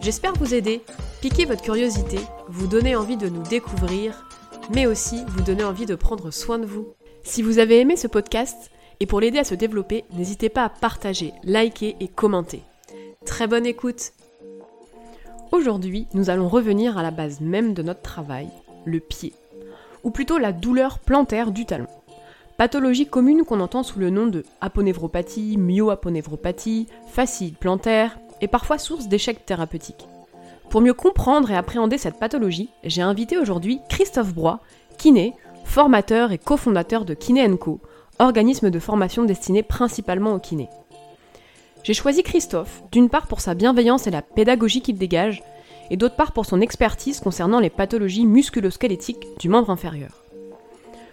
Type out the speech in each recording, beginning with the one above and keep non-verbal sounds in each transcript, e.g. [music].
J'espère vous aider, piquer votre curiosité, vous donner envie de nous découvrir, mais aussi vous donner envie de prendre soin de vous. Si vous avez aimé ce podcast, et pour l'aider à se développer, n'hésitez pas à partager, liker et commenter. Très bonne écoute Aujourd'hui, nous allons revenir à la base même de notre travail, le pied, ou plutôt la douleur plantaire du talon. Pathologie commune qu'on entend sous le nom de aponévropathie, myoaponévropathie, facile plantaire, et parfois source d'échecs thérapeutiques. Pour mieux comprendre et appréhender cette pathologie, j'ai invité aujourd'hui Christophe Broy, kiné, formateur et cofondateur de Kiné Co, organisme de formation destiné principalement aux kinés. J'ai choisi Christophe, d'une part pour sa bienveillance et la pédagogie qu'il dégage, et d'autre part pour son expertise concernant les pathologies musculosquelettiques du membre inférieur.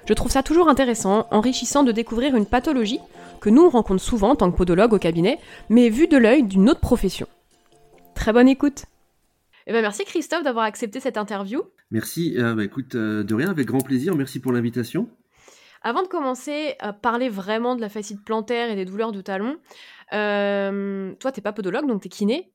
Je trouve ça toujours intéressant, enrichissant de découvrir une pathologie que nous on rencontre souvent en tant que podologue au cabinet, mais vue de l'œil d'une autre profession. Très bonne écoute eh ben merci Christophe d'avoir accepté cette interview. Merci, euh, bah, écoute, euh, de rien, avec grand plaisir, merci pour l'invitation. Avant de commencer à parler vraiment de la facite plantaire et des douleurs de talon, euh, toi, t'es pas podologue, donc t'es kiné.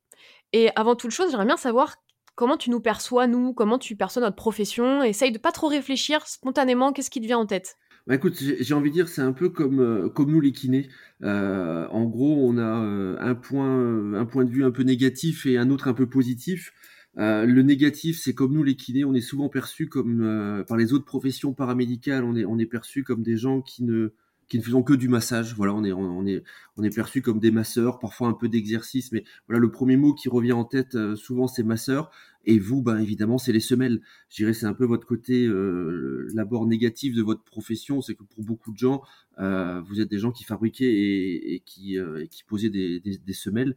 Et avant toute chose, j'aimerais bien savoir comment tu nous perçois, nous, comment tu perçois notre profession. Essaye de pas trop réfléchir spontanément, qu'est-ce qui te vient en tête? Bah écoute, j'ai envie de dire, c'est un peu comme, euh, comme nous les kinés. Euh, en gros, on a un, point, un point de vue un peu négatif et un autre un peu positif. le négatif, c'est comme nous les kinés, on est souvent perçus comme, par les autres professions paramédicales, on est, on est perçus comme des gens qui ne, qui ne faisons que du massage. Voilà, on est, on perçu comme des masseurs, parfois un peu d'exercice, mais voilà, le premier mot qui revient en tête euh, souvent, c'est masseur. Et vous, ben évidemment, c'est les semelles. Je dirais, c'est un peu votre côté euh, l'abord négatif de votre profession, c'est que pour beaucoup de gens, euh, vous êtes des gens qui fabriquaient et, qui, euh, qui posaient des, des, des semelles.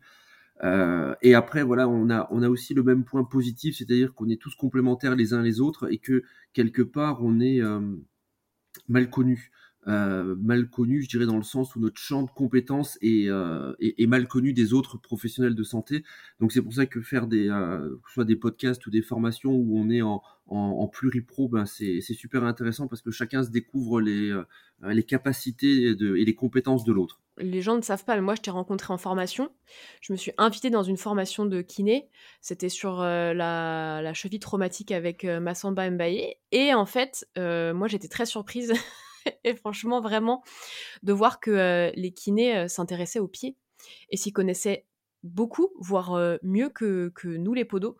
Euh, et après, voilà, on a, on a aussi le même point positif, c'est-à-dire qu'on est tous complémentaires les uns les autres et que quelque part, on est mal connus. Euh, mal connu, je dirais dans le sens où notre champ de compétences est, euh, est, mal connu des autres professionnels de santé. Donc c'est pour ça que faire des, euh, soit des podcasts ou des formations où on est en, pluripro, ben c'est super intéressant parce que chacun se découvre les, capacités et les compétences de l'autre. Les gens ne savent pas, moi je t'ai rencontré en formation. Je me suis invitée dans une formation de kiné. C'était sur la, la, cheville traumatique avec Massamba Mbaye. Et en fait, moi j'étais très surprise [laughs] et franchement, vraiment, de voir que les kinés s'intéressaient aux pieds et s'y connaissaient beaucoup, voire mieux que, que, nous, les podos.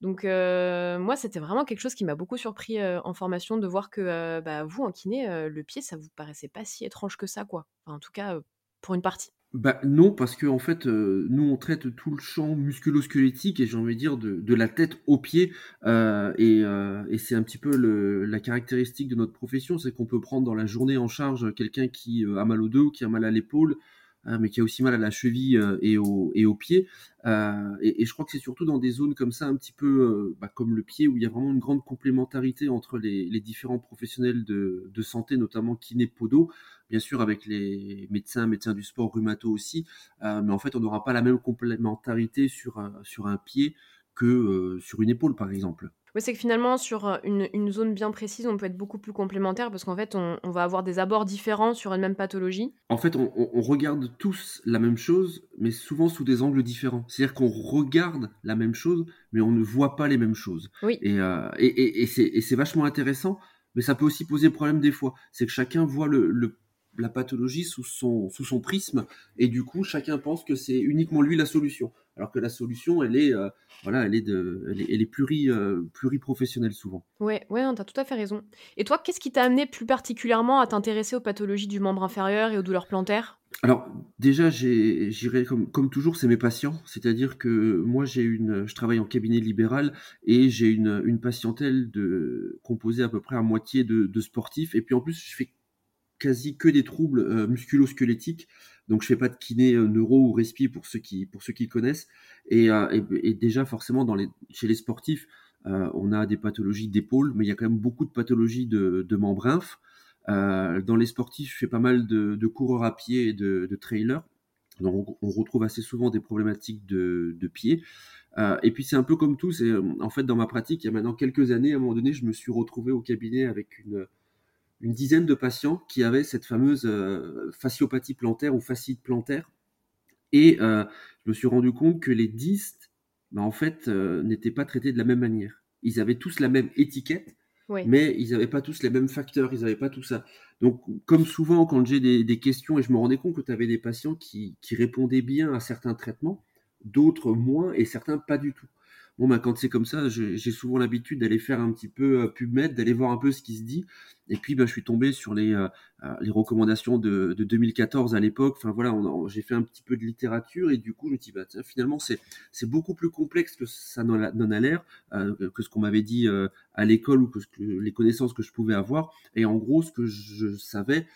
Donc, moi, c'était vraiment quelque chose qui m'a beaucoup surpris en formation de voir que bah, vous, en kiné, le pied, ça vous paraissait pas si étrange que ça, quoi. en tout cas, pour une partie. Bah non, parce que en fait, nous on traite tout le champ musculo-squelettique et j'ai envie de dire de, la tête aux pieds. Et, et c'est un petit peu la caractéristique de notre profession, c'est qu'on peut prendre dans la journée en charge quelqu'un qui a mal au dos, qui a mal à l'épaule, hein, mais qui a aussi mal à la cheville et, au, aux pieds. Et, je crois que c'est surtout dans des zones comme ça, un petit peu bah, comme le pied, où il y a vraiment une grande complémentarité entre les, différents professionnels de, santé, notamment kiné, podo bien sûr avec les médecins, médecins du sport, rhumato aussi, euh, mais en fait on n'aura pas la même complémentarité sur un, pied que euh, sur une épaule par exemple. Oui, c'est que finalement, sur euh, une, une, zone bien précise, on peut être beaucoup plus complémentaire parce qu'en fait, on, on, va avoir des abords différents sur une même pathologie. En fait, on, on, regarde tous la même chose, mais souvent sous des angles différents. C'est-à-dire qu'on regarde la même chose, mais on ne voit pas les mêmes choses. Oui. Et, euh, et, et, et c'est vachement intéressant, mais ça peut aussi poser problème des fois. C'est que chacun voit le, le la pathologie sous son, sous son prisme, et du coup, chacun pense que c'est uniquement lui la solution, alors que la solution, elle est, euh, voilà, elle est, de, elle est, elle est pluri, euh, pluriprofessionnelle souvent. Ouais, ouais, tu as tout à fait raison. Et toi, qu'est-ce qui t'a amené plus particulièrement à t'intéresser aux pathologies du membre inférieur et aux douleurs plantaires? Alors déjà, j'irai comme, comme toujours, c'est mes patients. C'est-à-dire que moi, j'ai une, je travaille en cabinet libéral et j'ai une, une patientèle de, composée à peu près à moitié de, de sportifs. Et puis en plus, je fais quasi que des troubles euh, musculo-squelettiques. Donc je fais pas de kiné neuro ou respi pour ceux qui pour ceux qui connaissent. Et, et, déjà forcément chez les sportifs, on a des pathologies d'épaule, mais il y a quand même beaucoup de pathologies de, de membrane. dans les sportifs, je fais pas mal de, coureurs à pied et de, trailers. Donc on retrouve assez souvent des problématiques de, pied. Euh, et puis c'est un peu comme tout, en fait dans ma pratique, il y a maintenant quelques années, à un moment donné, je me suis retrouvé au cabinet avec une, une dizaine de patients qui avaient cette fameuse euh, fasciopathie plantaire ou fascite plantaire. Et euh, je me suis rendu compte que les distes, bah, en fait, n'étaient pas traités de la même manière. Ils avaient tous la même étiquette, mais ils n'avaient pas tous les mêmes facteurs, ils n'avaient pas tout ça. Donc, comme souvent, quand j'ai des, des, questions, et je me rendais compte que tu avais des patients qui, qui répondaient bien à certains traitements, d'autres moins et certains pas du tout. Bon, bah, quand c'est comme ça, j'ai souvent l'habitude d'aller faire un petit peu euh, PubMed, d'aller voir un peu ce qui se dit. Et puis, bah, je suis tombé sur les, euh, euh, les recommandations de, de 2014 à l'époque. Enfin, voilà, j'ai fait un petit peu de littérature et du coup, je me dis, bah, finalement, c'est beaucoup plus complexe que ça n'en a l'air, que ce qu'on m'avait dit à l'école ou que, que, les connaissances que je pouvais avoir. Et en gros, ce que je savais,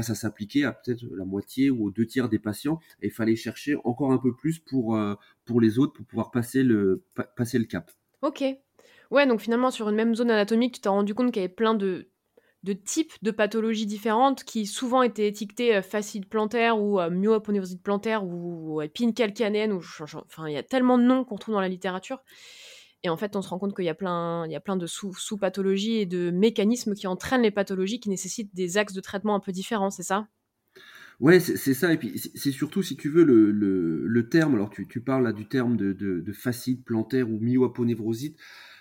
ça s'appliquait à peut-être la moitié ou aux deux tiers des patients et il fallait chercher encore un peu plus pour, euh, pour les autres pour pouvoir passer le, passer le cap. Ok. Ouais, donc finalement, sur une même zone anatomique, tu t'es rendu compte qu'il y avait plein de, de types de pathologies différentes qui souvent étaient étiquetées euh, facile plantaire ou euh, plantaire ou épine calcanéenne. Ou, enfin, il y a tellement de noms qu'on trouve dans la littérature. Et en fait, on se rend compte qu'il y a plein, il y a plein de sous-pathologies et de mécanismes qui entraînent les pathologies qui nécessitent des axes de traitement un peu différents, c'est ça? Ouais, c'est ça. Et puis, c'est surtout, si tu veux, le, le, terme. Alors, tu, tu, parles là du terme de, de, plantaire ou myoaponevrosite.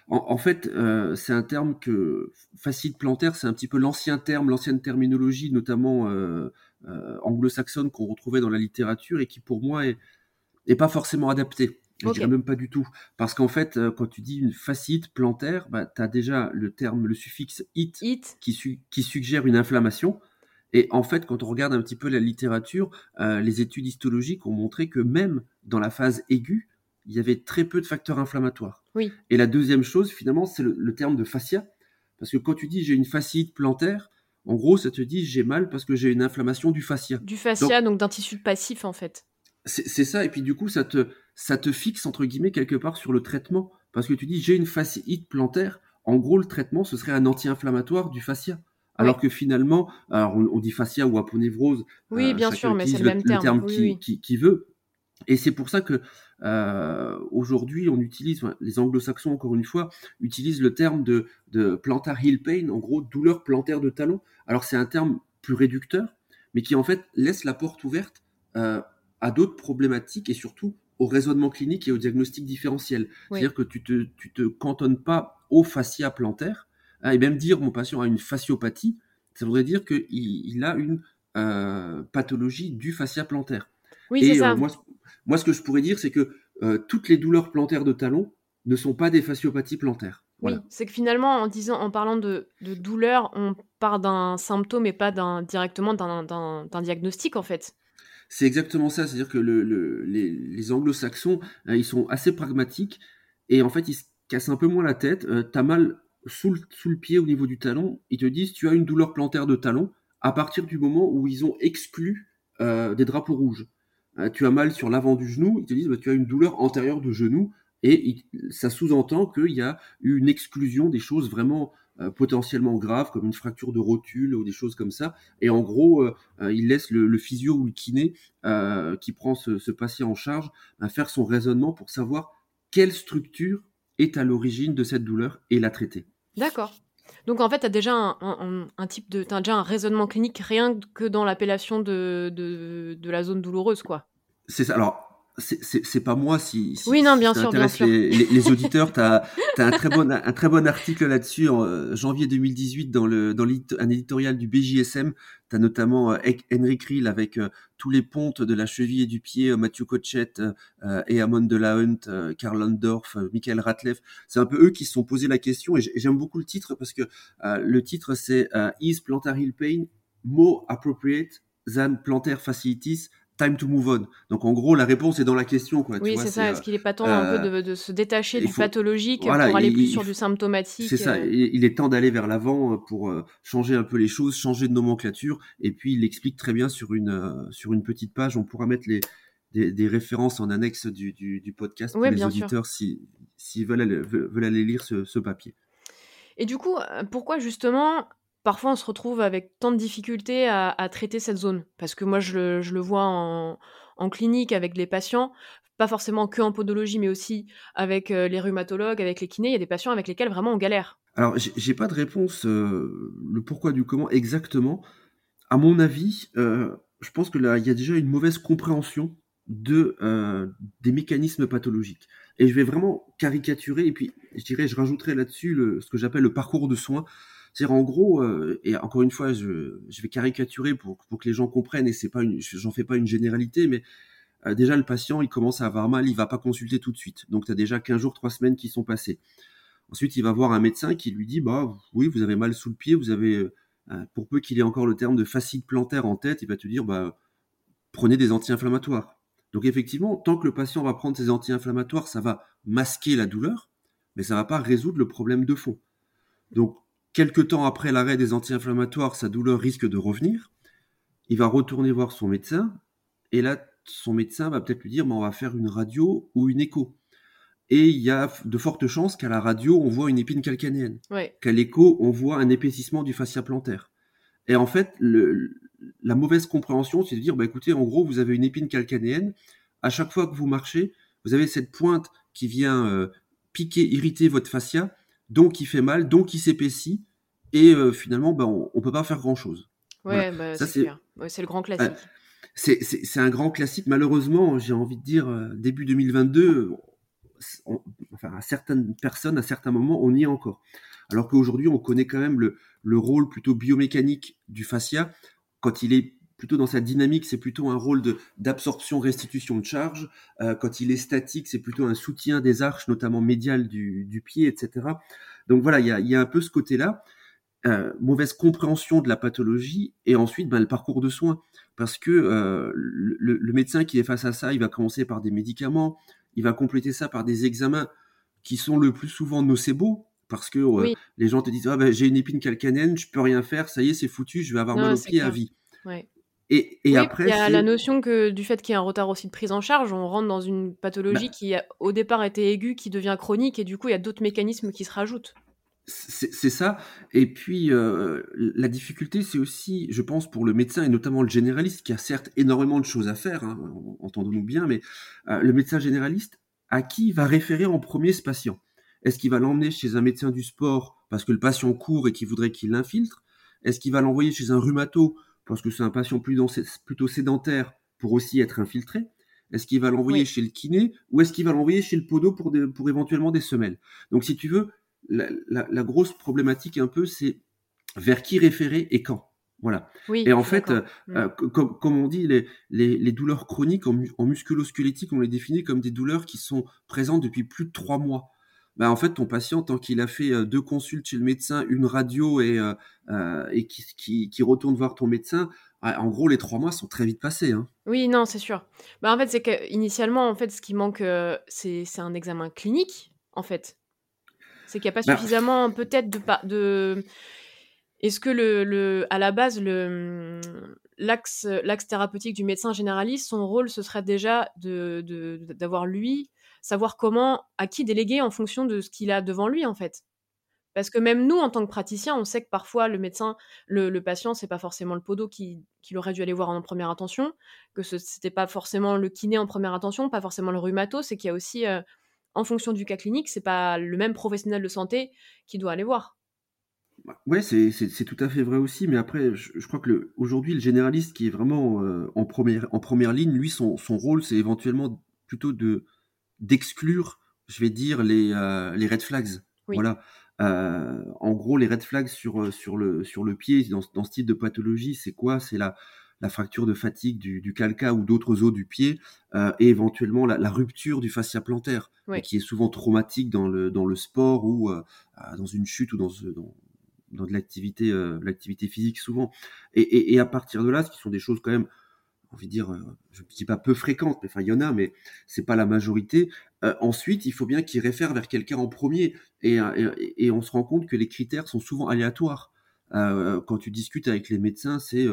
En, fait, euh, c'est un terme que fascite plantaire, c'est un petit peu l'ancien terme, l'ancienne terminologie, notamment euh, euh, anglo-saxonne qu'on retrouvait dans la littérature et qui, pour moi, est, pas forcément adapté. Je dirais même pas du tout. Parce qu'en fait, euh, quand tu dis une fascite plantaire, bah, tu as déjà le terme, le suffixe it, Qui, qui, suggère une inflammation. Et en fait, quand on regarde un petit peu la littérature, euh, les études histologiques ont montré que même dans la phase aiguë, il y avait très peu de facteurs inflammatoires. Oui. Et la deuxième chose, finalement, c'est le, terme de fascia. Parce que quand tu dis j'ai une fasciite plantaire, en gros, ça te dit j'ai mal parce que j'ai une inflammation du fascia. Du fascia, donc d'un tissu passif en fait. C'est ça, et puis du coup, ça te, ça te fixe, entre guillemets, quelque part sur le traitement. Parce que tu dis, j'ai une fasciite plantaire, en gros, le traitement, ce serait un anti-inflammatoire du fascia. Alors que finalement, alors on, dit fascia ou aponévrose. Oui, euh, bien sûr, mais c'est le, même terme, qui, veut. Et c'est pour ça que euh, aujourd'hui, on utilise, les anglo-saxons, encore une fois, utilisent le terme de, de plantar heel pain, en gros, douleur plantaire de talon. Alors c'est un terme plus réducteur, mais qui en fait laisse la porte ouverte euh, à d'autres problématiques et surtout au raisonnement clinique et au diagnostic différentiel. C'est-à-dire que tu te, tu te cantonnes pas au fascia plantaire, hein, et même dire mon patient a une fasciopathie, ça voudrait dire qu'il il a une euh, pathologie du fascia plantaire. Oui, et ça. Euh, moi, moi, ce que je pourrais dire, c'est que euh, toutes les douleurs plantaires de talon ne sont pas des fasciopathies plantaires. Oui, c'est que finalement, en disant, en parlant de, de douleur, on part d'un symptôme et pas d'un, directement d'un diagnostic en fait. C'est exactement ça, c'est-à-dire que le, les, anglo-saxons, hein, ils sont assez pragmatiques et en fait, ils se cassent un peu moins la tête. Euh, tu as mal sous le, pied au niveau du talon, ils te disent tu as une douleur plantaire de talon à partir du moment où ils ont exclu euh, des drapeaux rouges. Euh, tu as mal sur l'avant du genou, ils te disent bah, tu as une douleur antérieure de genou et ça sous-entend qu'il y a une exclusion des choses vraiment potentiellement graves comme une fracture de rotule ou des choses comme ça. Et en gros, euh, euh, il laisse le, physio ou le kiné qui prend ce, patient en charge à faire son raisonnement pour savoir quelle structure est à l'origine de cette douleur et la traiter. D'accord. Donc en fait, tu as déjà un, type de, as déjà un raisonnement clinique rien que dans l'appellation de, de, de, la zone douloureuse, quoi. C'est ça. Alors c'est pas moi si, si oui non bien sûr bien sûr. les, les, auditeurs. T'as as un très bon un très bon article là-dessus en euh, janvier 2018 dans le dans un éditorial du BJSM t'as notamment euh, Henrik Riel avec euh, tous les pontes de la cheville et du pied Mathieu Cochette et Amon Delahunt Karl Landorf Michael Ratleff c'est un peu eux qui se sont posé la question et j'aime beaucoup le titre parce que le titre c'est Is plantar heel pain more appropriate than plantar fasciitis? Time to move on. Donc en gros, la réponse est dans la question. Quoi, oui, c'est ça. Est-ce qu'il n'est pas temps un peu de, se détacher du pathologique pour aller plus sur du symptomatique C'est ça. Il est temps d'aller vers l'avant pour changer un peu les choses, changer de nomenclature. Et puis il l'explique très bien sur une sur une petite page. On pourra mettre les des, références en annexe du, du, podcast pour les auditeurs s'ils si, veulent, aller, veulent aller lire ce, ce papier. Et du coup, pourquoi justement parfois on se retrouve avec tant de difficultés à, traiter cette zone. Parce que moi, je le, vois en, clinique avec les patients, pas forcément que en podologie, mais aussi avec euh, les rhumatologues, avec les kinés. Il y a des patients avec lesquels vraiment on galère. Alors, j'ai pas de réponse, euh, le pourquoi du comment exactement. À mon avis, euh, je pense que là, il y a déjà une mauvaise compréhension de, des mécanismes pathologiques. Et je vais vraiment caricaturer, et puis je dirais, je rajouterai là-dessus ce que j'appelle le parcours de soins. C'est-à-dire en gros, euh, et encore une fois, je, vais caricaturer pour, que les gens comprennent, et c'est pas j'en fais pas une généralité, mais euh, déjà le patient, il commence à avoir mal, il va pas consulter tout de suite. Donc tu as déjà 15 jours, 3 semaines qui sont passés. Ensuite, il va voir un médecin qui lui dit, bah oui, vous avez mal sous le pied, vous avez, euh, pour peu qu'il ait encore le terme de fascite plantaire en tête, il va te dire, bah prenez des anti-inflammatoires. Donc effectivement, tant que le patient va prendre ses anti-inflammatoires, ça va masquer la douleur, mais ça va pas résoudre le problème de fond. Donc Quelque temps après l'arrêt des anti-inflammatoires, sa douleur risque de revenir. Il va retourner voir son médecin. Et là, son médecin va peut-être lui dire, on va faire une radio ou une écho. Et il y a de fortes chances qu'à la radio, on voit une épine calcanéenne. Qu'à l'écho, on voit un épaississement du fascia plantaire. Et en fait, la mauvaise compréhension, c'est de dire, bah, écoutez, en gros, vous avez une épine calcanéenne. À chaque fois que vous marchez, vous avez cette pointe qui vient euh, piquer, irriter votre fascia donc il fait mal, donc il s'épaissit, et euh, finalement, ben, on, ne peut pas faire grand chose. Ouais, bah, c'est le grand classique. c'est un grand classique. Malheureusement, j'ai envie de dire, euh, début 2022, enfin, à certaines personnes, à certains moments, on y est encore. Alors qu'aujourd'hui, on connaît quand même le, le, rôle plutôt biomécanique du fascia. Quand il est plutôt dans sa dynamique, c'est plutôt un rôle d'absorption, restitution de charge. Euh, quand il est statique, c'est plutôt un soutien des arches, notamment médiales du, du pied, etc. Donc voilà, il y a, y a, un peu ce côté-là. Euh, mauvaise compréhension de la pathologie et ensuite ben, le parcours de soins. Parce que euh, le, le, médecin qui est face à ça, il va commencer par des médicaments, il va compléter ça par des examens qui sont le plus souvent nocebo, parce que les gens te disent ah, ben, j'ai une épine calcanéenne, je peux rien faire, ça y est, c'est foutu, je vais avoir mal au pied à vie. Ouais. Et, après, il y a la notion que du fait qu'il y a un retard aussi de prise en charge, on rentre dans une pathologie bah qui au départ était aiguë, qui devient chronique, et du coup il y a d'autres mécanismes qui se rajoutent. C'est ça. Et puis euh, la difficulté, c'est aussi, je pense, pour le médecin et notamment le généraliste, qui a certes énormément de choses à faire, hein, entendons-nous bien, mais euh, le médecin généraliste, à qui va référer en premier ce patient? Est-ce qu'il va l'emmener chez un médecin du sport parce que le patient court et qu'il voudrait qu'il l'infiltre? Est-ce qu'il va l'envoyer chez un rhumato parce que c'est un patient plutôt sédentaire pour aussi être infiltré Est-ce qu'il va l'envoyer chez le kiné ou est-ce qu'il va l'envoyer chez le podo pour, pour éventuellement des semelles? Donc si tu veux, la, grosse problématique un peu, c'est vers qui référer et quand. Voilà. et en fait, euh, mm. euh, comme, on dit, les, les, douleurs chroniques en, en musculo-squelettique, on les définit comme des douleurs qui sont présentes depuis plus de trois mois. Bah, en fait, ton patient, tant qu'il a fait deux consultes chez le médecin, une radio et, euh, et qui, qui, retourne voir ton médecin, en gros, les trois mois sont très vite passés. Hein. Oui, non, c'est sûr. Bah, en fait, c'est qu'initialement, en fait, ce qui manque, c'est un examen clinique, en fait. C'est qu'il n'y a pas bah, suffisamment, peut-être, de, de... Est-ce que le, le, à la base, l'axe thérapeutique du médecin généraliste, son rôle, ce serait déjà d'avoir de, lui savoir comment, à qui déléguer en fonction de ce qu'il a devant lui, en fait. Parce que même nous, en tant que praticiens, on sait que parfois le médecin, le, le patient, c'est pas forcément le podo qui, aurait dû aller voir en première attention, que ce n'était pas forcément le kiné en première attention, pas forcément le rhumato, c'est qu'il y a aussi, euh, en fonction du cas clinique, c'est pas le même professionnel de santé qui doit aller voir. Ouais, c'est tout à fait vrai aussi, mais après, je, crois que aujourd'hui, le généraliste qui est vraiment euh, en, première, en première ligne, lui, son, son rôle, c'est éventuellement plutôt de d'exclure, je vais dire, les, euh, les red flags. Voilà. Euh, en gros, les red flags sur, euh, sur, le, sur le pied, dans, dans ce type de pathologie, c'est quoi? C'est la, la fracture de fatigue du, du calca ou d'autres os du pied, et éventuellement la, rupture du fascia plantaire, qui est souvent traumatique dans le, dans le sport ou dans une chute ou dans, dans, dans de l'activité l'activité physique souvent. Et, et, et, à partir de là, ce qui sont des choses quand même envie de dire, je ne dis pas peu fréquente, mais enfin il y en a, mais c'est pas la majorité. ensuite, il faut bien qu'il réfère vers quelqu'un en premier, et, et, on se rend compte que les critères sont souvent aléatoires. quand tu discutes avec les médecins, c'est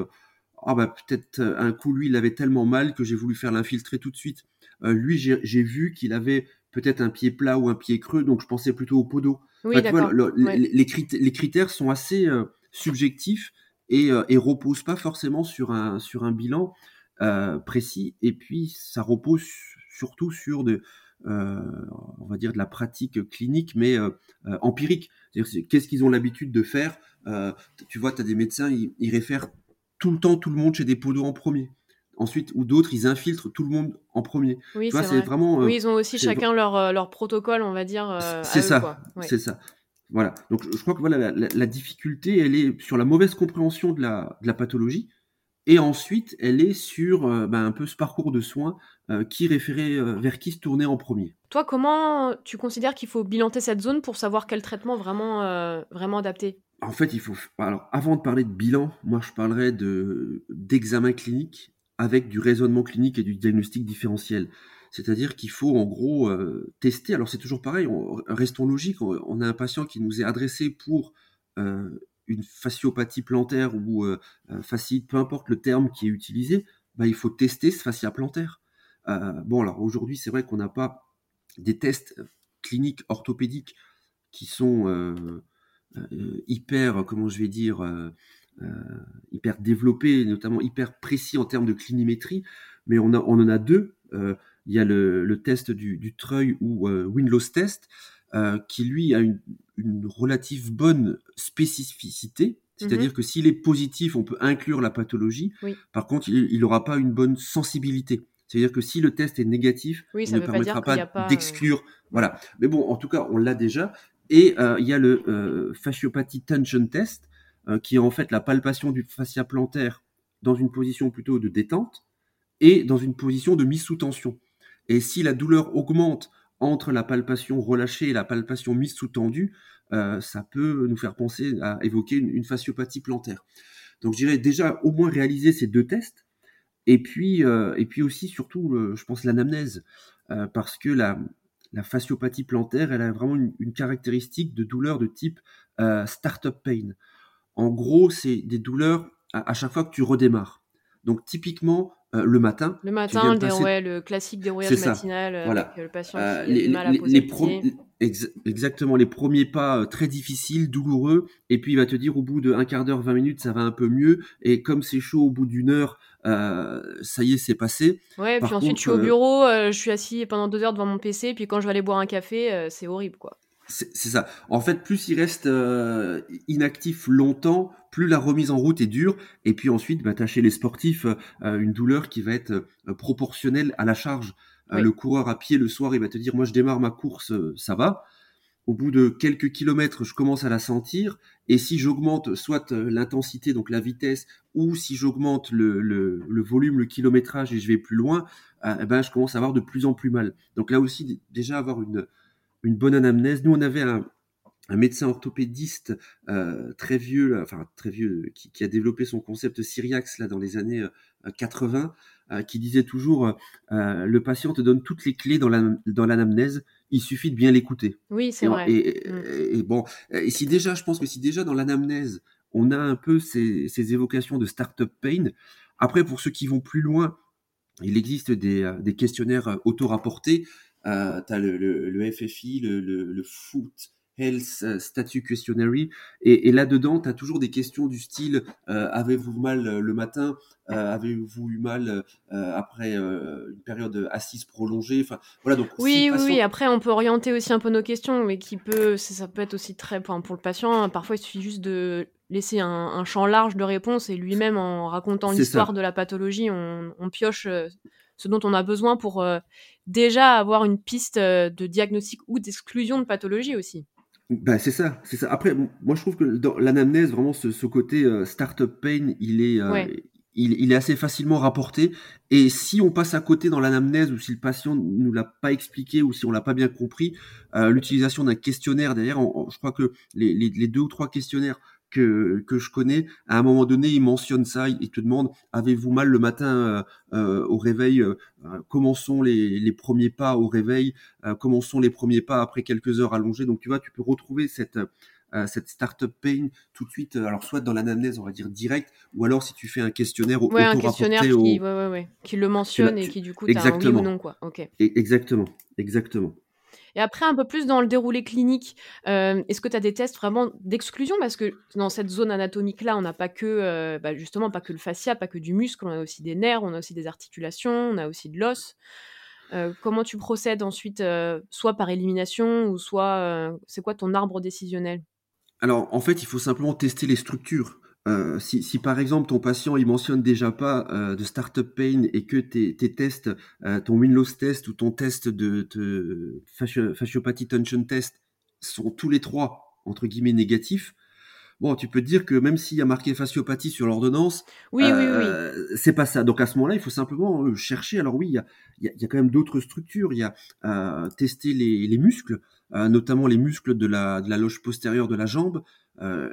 ah bah peut-être un coup lui il avait tellement mal que j'ai voulu faire l'infiltrer tout de suite. lui j'ai vu qu'il avait peut-être un pied plat ou un pied creux, donc je pensais plutôt au podo. Oui, les, critères, sont assez euh, subjectifs et, euh, et reposent pas forcément sur un, sur un bilan euh, précis. Et puis, ça repose surtout sur de, on va dire de la pratique clinique, mais empirique. Qu'est-ce qu'ils ont l'habitude de faire Tu vois, tu as des médecins, ils, ils réfèrent tout le temps tout le monde chez des podos en premier ensuite ou d'autres ils infiltrent tout le monde en premier. Oui, c'est vraiment. Euh, oui, ils ont aussi chacun leur, euh, leur protocole, on va dire. Euh, c'est ça, c'est ça. Voilà. Donc je crois que voilà la, difficulté, elle est sur la mauvaise compréhension de la, de la pathologie, et ensuite elle est sur ben, un peu ce parcours de soins qui référait vers qui se tourner en premier. Toi, comment tu considères qu'il faut bilanter cette zone pour savoir quel traitement vraiment vraiment adapté? En fait, il faut. Alors, avant de parler de bilan, moi, je parlerais de d'examen clinique avec du raisonnement clinique et du diagnostic différentiel. C'est-à-dire qu'il faut en gros euh, tester. Alors c'est toujours pareil, restons logiques. On, a un patient qui nous est adressé pour euh, une fasciopathie plantaire ou euh, peu importe le terme qui est utilisé, bah, il faut tester ce fascia plantaire. bon alors aujourd'hui c'est vrai qu'on n'a pas des tests cliniques orthopédiques qui sont hyper, comment je vais dire, euh, hyper développé, notamment hyper précis en termes de clinimétrie, mais on, on en a deux. Euh, il y a le, test du, Treuil ou euh, Winlows test, qui lui a une, relative bonne spécificité, c'est-à-dire mhm. que s'il est positif, on peut inclure la pathologie. Par contre, il n'aura pas une bonne sensibilité. C'est-à-dire que si le test est négatif, il ne permettra pas, d'exclure. Voilà. Mais bon, en tout cas, on l'a déjà. Et il y a le fasciopathie tension test, euh, qui est en fait la palpation du fascia plantaire dans une position plutôt de détente et dans une position de mise sous tension. Et si la douleur augmente entre la palpation relâchée et la palpation mise sous tendue, euh, ça peut nous faire penser à évoquer une, fasciopathie plantaire. Donc je dirais déjà au moins réaliser ces deux tests, et puis, euh, et puis aussi surtout, je pense, l'anamnèse, parce que la, la fasciopathie plantaire, elle a vraiment une caractéristique de douleur de type start-up pain. En gros, c'est des douleurs à, chaque fois que tu redémarres. Donc typiquement, euh, le matin. Le matin, le, classique dérouillage matinal, euh, voilà. le patient euh, les, mal à poser Exactement, les premiers pas très difficiles, douloureux, et puis il va te dire au bout d'un quart d'heure, 20 minutes, ça va un peu mieux, et comme c'est chaud au bout d'une heure, ça y est, c'est passé. Ouais, puis ensuite je suis au bureau, je suis assis pendant deux heures devant mon PC, puis quand je vais aller boire un café, c'est horrible, quoi. C'est ça. En fait, plus il reste euh, inactif longtemps, plus la remise en route est dure. Et puis ensuite, bah, chez les sportifs euh, une douleur qui va être euh, proportionnelle à la charge. Le coureur à pied le soir, il va te dire, moi je démarre ma course, ça va. Au bout de quelques kilomètres, je commence à la sentir. Et si j'augmente soit l'intensité, donc la vitesse, ou si j'augmente le, le, le, volume, le kilométrage et je vais plus loin, eh ben, je commence à avoir de plus en plus mal. Donc là aussi, déjà avoir une, une bonne anamnèse. Nous, on avait un, médecin orthopédiste euh, très vieux, enfin très vieux, qui, a développé son concept Syriax là dans les années 80, euh, euh, qui disait toujours le patient te donne toutes les clés dans l'anamnèse, il suffit de bien l'écouter. Oui, c'est vrai. Mm. Et, bon, et si déjà, je pense que si déjà dans l'anamnèse, on a un peu ces, ces évocations de start-up pain. Après, pour ceux qui vont plus loin, il existe des, des questionnaires auto-rapportés euh, tu as le, le, FFI, le, le, Foot Health euh, Statue Questionary, et, et là-dedans, tu as toujours des questions du style euh, avez-vous mal le matin? Avez-vous eu mal après une période assise prolongée? Enfin, voilà. Donc, oui, oui, Après, on peut orienter aussi un peu nos questions, mais qui peut, ça peut être aussi très pour, pour le patient. Hein. Parfois, il suffit juste de laisser un, un champ large de réponse et lui-même, en racontant l'histoire de la pathologie, on, on pioche ce dont on a besoin pour euh, déjà avoir une piste euh, de diagnostic ou d'exclusion de pathologie aussi. Bah, c'est ça, c'est ça. Après, moi je trouve que dans l'anamnèse, vraiment ce, côté euh, startup pain, il est, il, est assez facilement rapporté. Et si on passe à côté dans l'anamnèse ou si le patient nous l'a pas expliqué ou si on l'a pas bien compris, l'utilisation d'un questionnaire derrière, je crois que les, les, deux ou trois questionnaires que, que je connais, à un moment donné, il mentionne ça, il te demande avez-vous mal le matin au réveil Comment sont les, les, premiers pas au réveil Comment sont les premiers pas après quelques heures allongées? Donc tu vois, tu peux retrouver cette euh, cette startup pain tout de suite, euh, alors soit dans l'anamnèse, on va dire direct, ou alors si tu fais un questionnaire ouais, un questionnaire qui, ouais, ouais, qui, le mentionne et qui du coup t'as un oui ou non quoi. Exactement, exactement. Et après, un peu plus dans le déroulé clinique, euh, est-ce que tu as des tests vraiment d'exclusion? Parce que dans cette zone anatomique-là, on n'a pas que, bah, justement, pas que le fascia, pas que du muscle, on a aussi des nerfs, on a aussi des articulations, on a aussi de l'os. comment tu procèdes ensuite, soit par élimination ou soit, c'est quoi ton arbre décisionnel? Alors, en fait, il faut simplement tester les structures. Euh, si, par exemple ton patient il mentionne déjà pas euh, de startup pain et que tes, tes tests, euh, ton Winlows test ou ton test de, de fasciopathie tension test sont tous les trois entre guillemets négatifs, bon, tu peux te dire que même s'il y a marqué fasciopathie sur l'ordonnance, oui, oui, oui. c'est pas ça. Donc à ce moment-là, il faut simplement chercher. Alors oui, il y a, y a, quand même d'autres structures. Il y a tester les, les muscles. Euh, notamment les muscles de la, de la loge postérieure de la jambe, euh,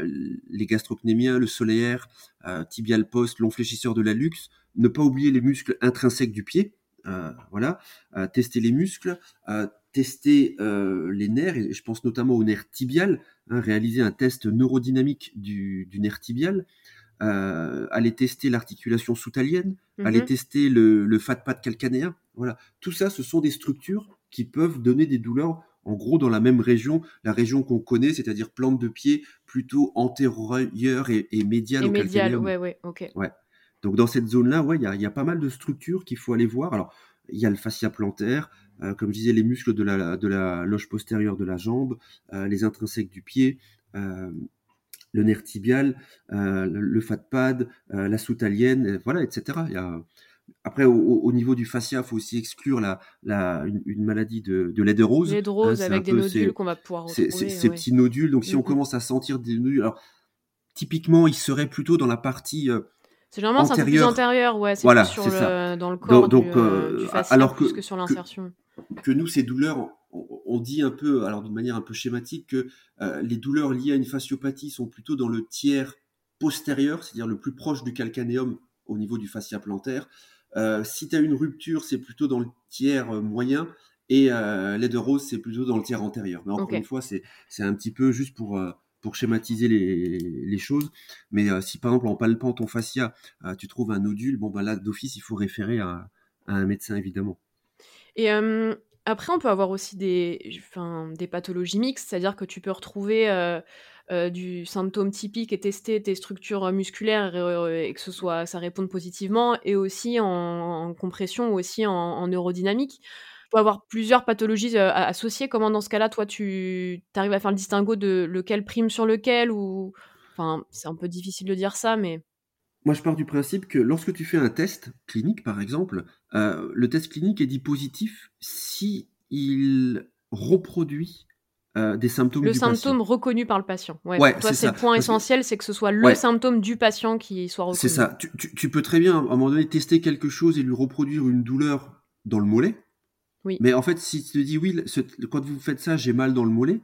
les gastrocnémiens, le solaire, euh, tibial post, fléchisseur de la luxe, ne pas oublier les muscles intrinsèques du pied, voilà, tester les muscles, tester les nerfs, et je pense notamment au nerf tibial, hein, réaliser un test neurodynamique du, du nerf tibial, aller tester l'articulation soutalienne, aller mhm. tester le, le fat pad calcanéen. Voilà, tout ça, ce sont des structures qui peuvent donner des douleurs en gros dans la même région, la région qu'on connaît, c'est-à-dire plante de pied plutôt antérieure et, et médiane et médiale, ouais, ouais, ok. Ouais. Donc dans cette zone-là, ouais, il y a, y a, pas mal de structures qu'il faut aller voir. Alors, il y a le fascia plantaire, euh, comme je disais, les muscles de la, de la loge postérieure de la jambe, euh, les intrinsèques du pied, euh, le nerf tibial, le, le, fat pad, la soutalienne, voilà, etc. Il y a, après, au, niveau du fascia, il faut aussi exclure la, la, une, maladie de, de lait de rose. Lait de rose avec des nodules qu'on va pouvoir retrouver. Ces petits nodules. Donc, si on commence à sentir des nodules, alors typiquement, ils seraient plutôt dans la partie euh, c'est généralement c'est un peu plus antérieur, ouais. C'est voilà, plus sur le, dans le corps donc, du, euh, euh, du fascia, alors que, plus que sur l'insertion. Que, nous, ces douleurs, on, dit un peu, alors d'une manière un peu schématique, que les douleurs liées à une fasciopathie sont plutôt dans le tiers postérieur, c'est-à-dire le plus proche du calcanéum au niveau du fascia plantaire. Euh, si tu as une rupture, c'est plutôt dans le tiers euh, moyen. Et euh, l'aide rose, c'est plutôt dans le tiers antérieur. Mais encore une fois, c'est un petit peu juste pour, pour schématiser les, les choses. Mais si par exemple en palpant ton fascia, tu trouves un nodule, bon ben là d'office il faut référer à, un médecin évidemment. Et après on peut avoir aussi des, des pathologies mixtes, c'est-à-dire que tu peux retrouver euh, du symptôme typique et tester tes structures musculaires euh, et, que ce soit ça réponde positivement, et aussi en, compression ou aussi en, neurodynamique. Il faut avoir plusieurs pathologies euh, associées. Comment dans ce cas-là, toi, tu arrives à faire le distinguo de lequel prime sur lequel ou enfin, c'est un peu difficile de dire ça, mais moi, je pars du principe que lorsque tu fais un test clinique, par exemple, le test clinique est dit positif si il reproduit euh, des symptômes le symptôme reconnu par le patient. Ouais, toi, c'est le point essentiel, c'est que ce soit le symptôme du patient qui soit reconnu. C'est ça. Tu, peux très bien, à un moment donné, tester quelque chose et lui reproduire une douleur dans le mollet. Oui. Mais en fait, si tu te dis, oui, quand vous faites ça, j'ai mal dans le mollet,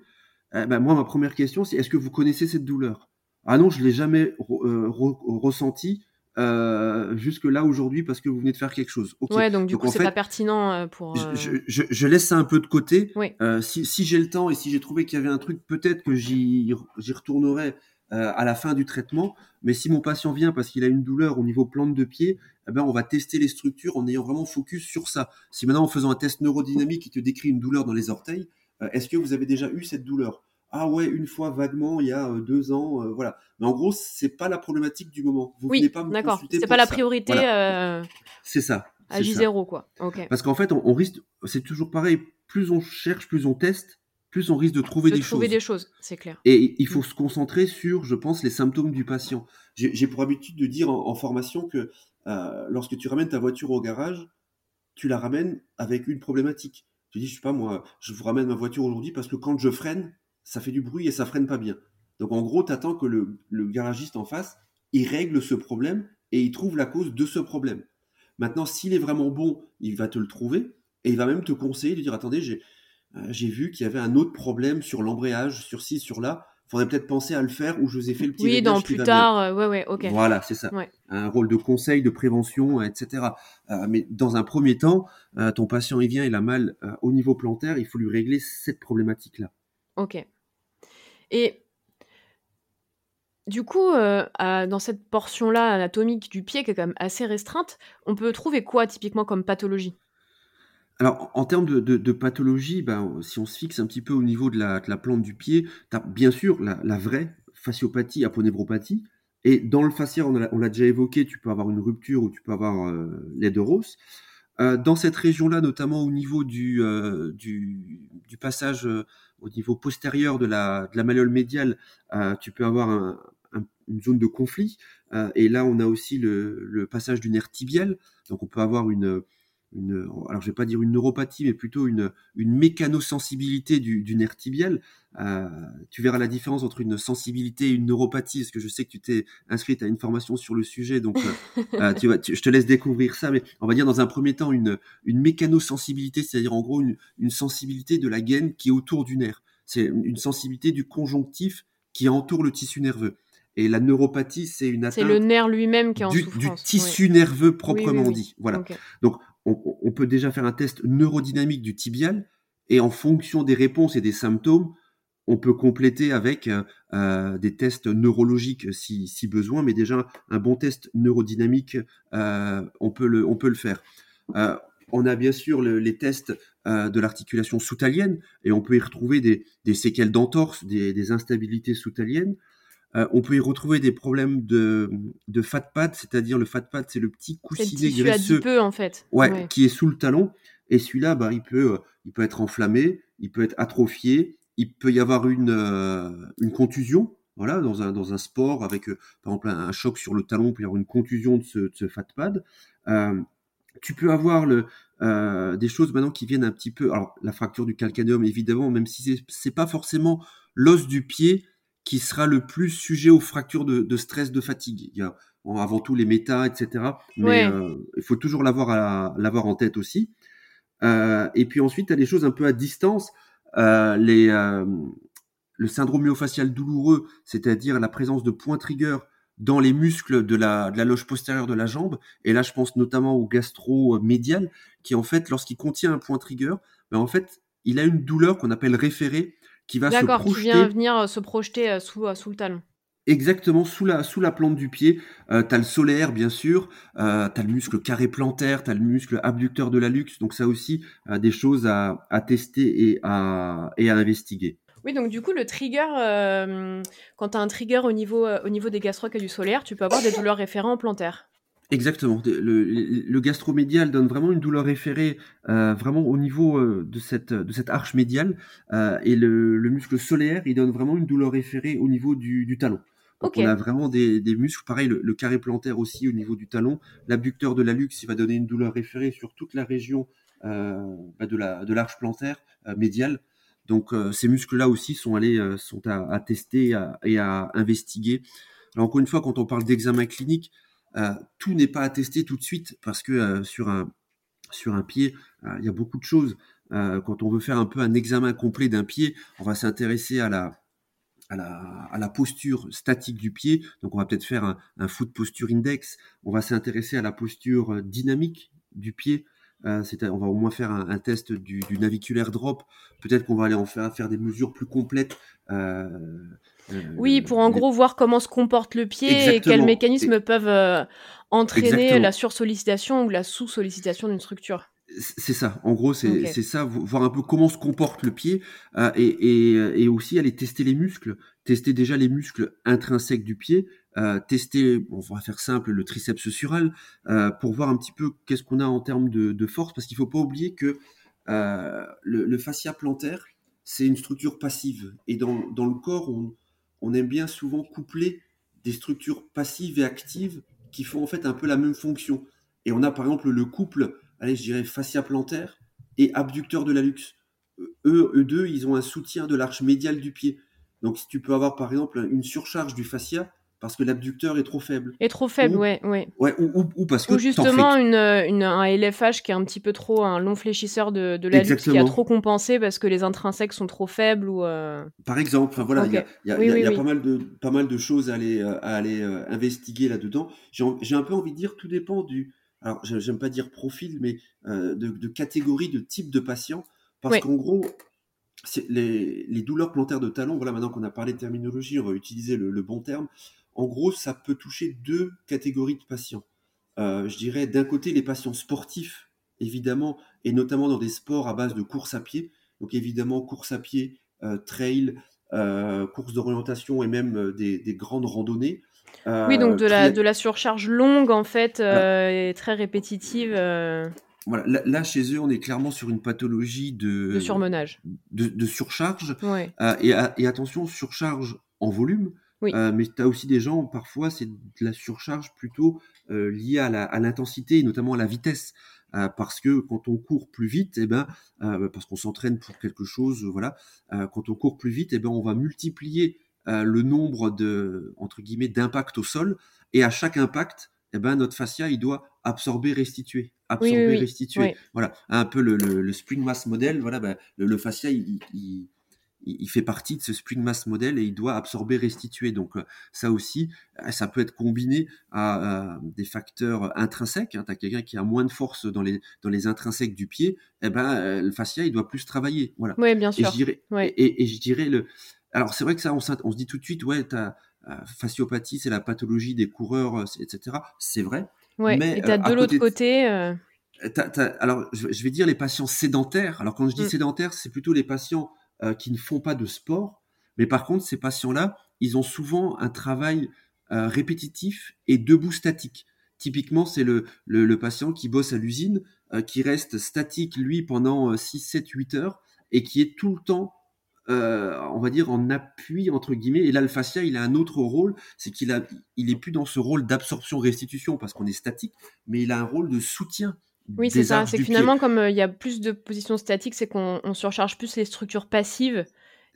ben, moi, ma première question, c'est est-ce que vous connaissez cette douleur? Ah non, je l'ai jamais euh, ressenti. Euh, jusque là aujourd'hui parce que vous venez de faire quelque chose. Ouais, donc du coup c'est pas pertinent euh, pour. Je, je, je, laisse ça un peu de côté. Euh, si, si j'ai le temps et si j'ai trouvé qu'il y avait un truc, peut-être que j'y retournerai à la fin du traitement. Mais si mon patient vient parce qu'il a une douleur au niveau plante de pied, eh ben on va tester les structures en ayant vraiment focus sur ça. Si maintenant en faisant un test neurodynamique qui te décrit une douleur dans les orteils, est-ce que vous avez déjà eu cette douleur? Ah ouais, une fois vaguement, il y a euh, deux ans, euh, voilà. Mais en gros, c'est pas la problématique du moment. Vous oui, pas me d'accord. C'est pas la priorité. Euh, c'est ça. À J0, quoi. Parce qu'en fait, on, risque, c'est toujours pareil. Plus on cherche, plus on teste, plus on risque de trouver de des trouver choses. des choses, c'est clair. Et il faut mm. se concentrer sur, je pense, les symptômes du patient. J'ai pour habitude de dire en, formation que lorsque tu ramènes ta voiture au garage, tu la ramènes avec une problématique. Tu dis, je sais pas moi, je vous ramène ma voiture aujourd'hui parce que quand je freine, ça fait du bruit et ça freine pas bien. Donc en gros, tu attends que le, garagiste en face, il règle ce problème et il trouve la cause de ce problème. Maintenant, s'il est vraiment bon, il va te le trouver et il va même te conseiller de dire attendez, j'ai euh, vu qu'il y avait un autre problème sur l'embrayage, sur ci, sur là. faudrait peut-être penser à le faire ou je vous ai fait le petit Oui, dans plus tard, euh, ouais, ouais, ok. Voilà, c'est ça. Un rôle de conseil, de prévention, etc. Euh, mais dans un premier temps, euh, ton patient, il vient, il a mal au niveau plantaire, il faut lui régler cette problématique-là. Ok. Et du coup, dans cette portion-là anatomique du pied, qui est quand même assez restreinte, on peut trouver quoi typiquement comme pathologie? Alors, en termes de, pathologie, ben, si on se fixe un petit peu au niveau de la, plante du pied, tu as bien sûr la, vraie fasciopathie, aponévropathie. Et dans le fascia, on l'a déjà évoqué, tu peux avoir une rupture ou tu peux avoir euh, rose. Euh, dans cette région-là, notamment au niveau du, euh, du, passage au niveau postérieur de la, de la malléole médiale, tu peux avoir une zone de conflit. et là, on a aussi le, le passage du nerf tibial. Donc, on peut avoir une, une, alors je vais pas dire une neuropathie, mais plutôt une, une mécanosensibilité du, du nerf tibial. Euh, tu verras la différence entre une sensibilité et une neuropathie, parce que je sais que tu t'es inscrite à une formation sur le sujet, donc euh, [laughs] euh tu, je te laisse découvrir ça. Mais on va dire dans un premier temps une, une mécanosensibilité, c'est-à-dire en gros une, une sensibilité de la gaine qui est autour du nerf. C'est une sensibilité du conjonctif qui entoure le tissu nerveux. Et la neuropathie, c'est une atteinte. C'est le nerf lui-même qui est en du, souffrance. Du tissu nerveux proprement dit. Voilà. Donc, on, peut déjà faire un test neurodynamique du tibial et en fonction des réponses et des symptômes, on peut compléter avec euh, euh, des tests neurologiques si, besoin, mais déjà un bon test neurodynamique, euh, on, peut le, on peut le faire. on a bien sûr les tests de l'articulation soutalienne et on peut y retrouver des, séquelles d'entorse, des, instabilités soutaliennes. On peut y retrouver des problèmes de, de fat pad, c'est-à-dire le fat pad, c'est le petit coussinet graisseux, peu en fait, ouais, qui est sous le talon. Et celui-là, bah, il peut, il peut être enflammé, il peut être atrophié, il peut y avoir une, euh, une contusion, voilà, dans un, dans un sport avec, euh, par exemple, un, choc sur le talon, il peut y avoir une contusion de ce, de ce fat pad. Euh, tu peux avoir le, des choses maintenant qui viennent un petit peu, alors la fracture du calcanéum évidemment, même si c'est pas forcément l'os du pied qui sera le plus sujet aux fractures de, de stress, de fatigue. Il y a avant tout les méta, etc. Mais il faut toujours l'avoir l'avoir en tête aussi. et puis ensuite, tu as des choses un peu à distance. Euh, les, euh, le syndrome myofascial douloureux, c'est-à-dire la présence de points trigger dans les muscles de la, de la loge postérieure de la jambe. Et là, je pense notamment au gastro-médial, qui en fait, lorsqu'il contient un point trigger, ben, en fait, il a une douleur qu'on appelle référée, qui va se projeter. qui vient venir euh, se projeter sous, sous le talon. Exactement, sous la, sous la plante du pied, euh, tu as le solaire, bien sûr, euh, tu as le muscle carré plantaire, tu as le muscle abducteur de la luxe, donc ça aussi, euh, des choses à, à, tester et à, et à investiguer. Oui, donc du coup, le trigger, euh, quand tu as un trigger au niveau, au niveau des gastrocs et du solaire, tu peux avoir des douleurs référentes plantaires. Exactement. Le, le, gastromédial donne vraiment une douleur référée euh, vraiment au niveau euh, de cette de cette arche médiale euh, et le, le, muscle solaire il donne vraiment une douleur référée au niveau du, du talon. Donc on a vraiment des, des muscles, pareil le, carré plantaire aussi au niveau du talon, l'abducteur de la luxe il va donner une douleur référée sur toute la région euh, bah de la de l'arche plantaire euh, médiale. Donc ces muscles là aussi sont allés sont à, à tester et à investiguer. Alors encore une fois quand on parle d'examen clinique euh, tout n'est pas attesté tout de suite parce que euh, sur un pied, euh, il y a beaucoup de choses. quand on veut faire un peu un examen complet d'un pied, on va s'intéresser à la posture statique du pied. Donc, on va peut-être faire un, foot posture index. On va s'intéresser à la posture dynamique du pied. Euh, on va au moins faire un, un test du, du, naviculaire drop. Peut-être qu'on va aller en faire, faire des mesures plus complètes. Euh, oui, pour en gros voir comment se comporte le pied et quels mécanismes peuvent euh, entraîner la sursollicitation ou la sous-sollicitation d'une structure. C'est ça, en gros, c'est ça, voir un peu comment se comporte le pied euh, et, et, et, aussi aller tester les muscles, tester déjà les muscles intrinsèques du pied, euh, tester, on va faire simple, le triceps sural, euh, pour voir un petit peu qu'est-ce qu'on a en termes de, force, parce qu'il faut pas oublier que euh, le, le, fascia plantaire, c'est une structure passive, et dans, dans le corps, on, on aime bien souvent coupler des structures passives et actives qui font en fait un peu la même fonction. Et on a par exemple le couple, allez, je dirais fascia plantaire et abducteur de la luxe. Eux, eux deux, ils ont un soutien de l'arche médiale du pied. Donc si tu peux avoir par exemple une surcharge du fascia, parce que l'abducteur est trop faible. Est trop faible, ouais, ouais. Ouais, ou, ou, parce que ou justement une, une, un LFH qui est un petit peu trop un long fléchisseur de, de qui a trop compensé parce que les intrinsèques sont trop faibles ou. Euh, Par exemple, enfin, voilà, il y a, y a, y a pas mal de pas mal de choses à aller à aller euh, investiguer là-dedans. J'ai un peu envie de dire, tout dépend du. Alors, j'aime pas dire profil, mais euh, de, de catégorie, de type de patient, parce qu'en gros, les, les, douleurs plantaires de talon, voilà, maintenant qu'on a parlé de terminologie, on va utiliser le, le bon terme. En gros, ça peut toucher deux catégories de patients. Euh, je dirais d'un côté les patients sportifs, évidemment, et notamment dans des sports à base de course à pied. Donc évidemment, course à pied, euh, trail, euh, course d'orientation et même des, grandes randonnées. oui, donc de la, de la surcharge longue, en fait, et très répétitive. Voilà, là, chez eux, on est clairement sur une pathologie de, de surmenage, de, surcharge. et, et, attention, surcharge en volume. Euh, mais tu as aussi des gens, parfois, c'est de la surcharge plutôt euh, liée à l'intensité et notamment à la vitesse. Euh, parce que quand on court plus vite, eh ben, parce qu'on s'entraîne pour quelque chose, voilà, quand on court plus vite, eh ben, on va multiplier le nombre de, entre guillemets, d'impacts au sol. Et à chaque impact, eh ben, notre fascia, il doit absorber, restituer. Absorber, restituer. Voilà, un peu le, le, spring mass model. Voilà, ben, le, fascia, il, il il fait partie de ce spring mass model et il doit absorber, restituer. Donc euh, ça aussi, euh, ça peut être combiné à, des facteurs intrinsèques. Hein. Tu as quelqu'un qui a moins de force dans les, dans les intrinsèques du pied, eh ben, euh, le fascia, il doit plus travailler. Voilà. Oui, bien sûr. Et je dirais, et, je dirais le... Alors c'est vrai que ça, on, on, se dit tout de suite, ouais, ta fasciopathie, c'est la pathologie des coureurs, etc. C'est vrai. Ouais, mais et tu as de l'autre côté... alors, je vais dire les patients sédentaires. Alors, quand je dis mm. sédentaires, c'est plutôt les patients euh, qui ne font pas de sport. Mais par contre, ces patients-là, ils ont souvent un travail euh, répétitif et debout statique. Typiquement, c'est le, le, patient qui bosse à l'usine, euh, qui reste statique, lui, pendant 6, 7, 8 heures, et qui est tout le temps, on va dire, en appui, entre guillemets. Et là, le fascia, il a un autre rôle, c'est qu'il a, il est plus dans ce rôle d'absorption-restitution, parce qu'on est statique, mais il a un rôle de soutien oui, c'est ça. C'est que finalement, comme euh, il y a plus de positions statiques, c'est qu'on surcharge plus les structures passives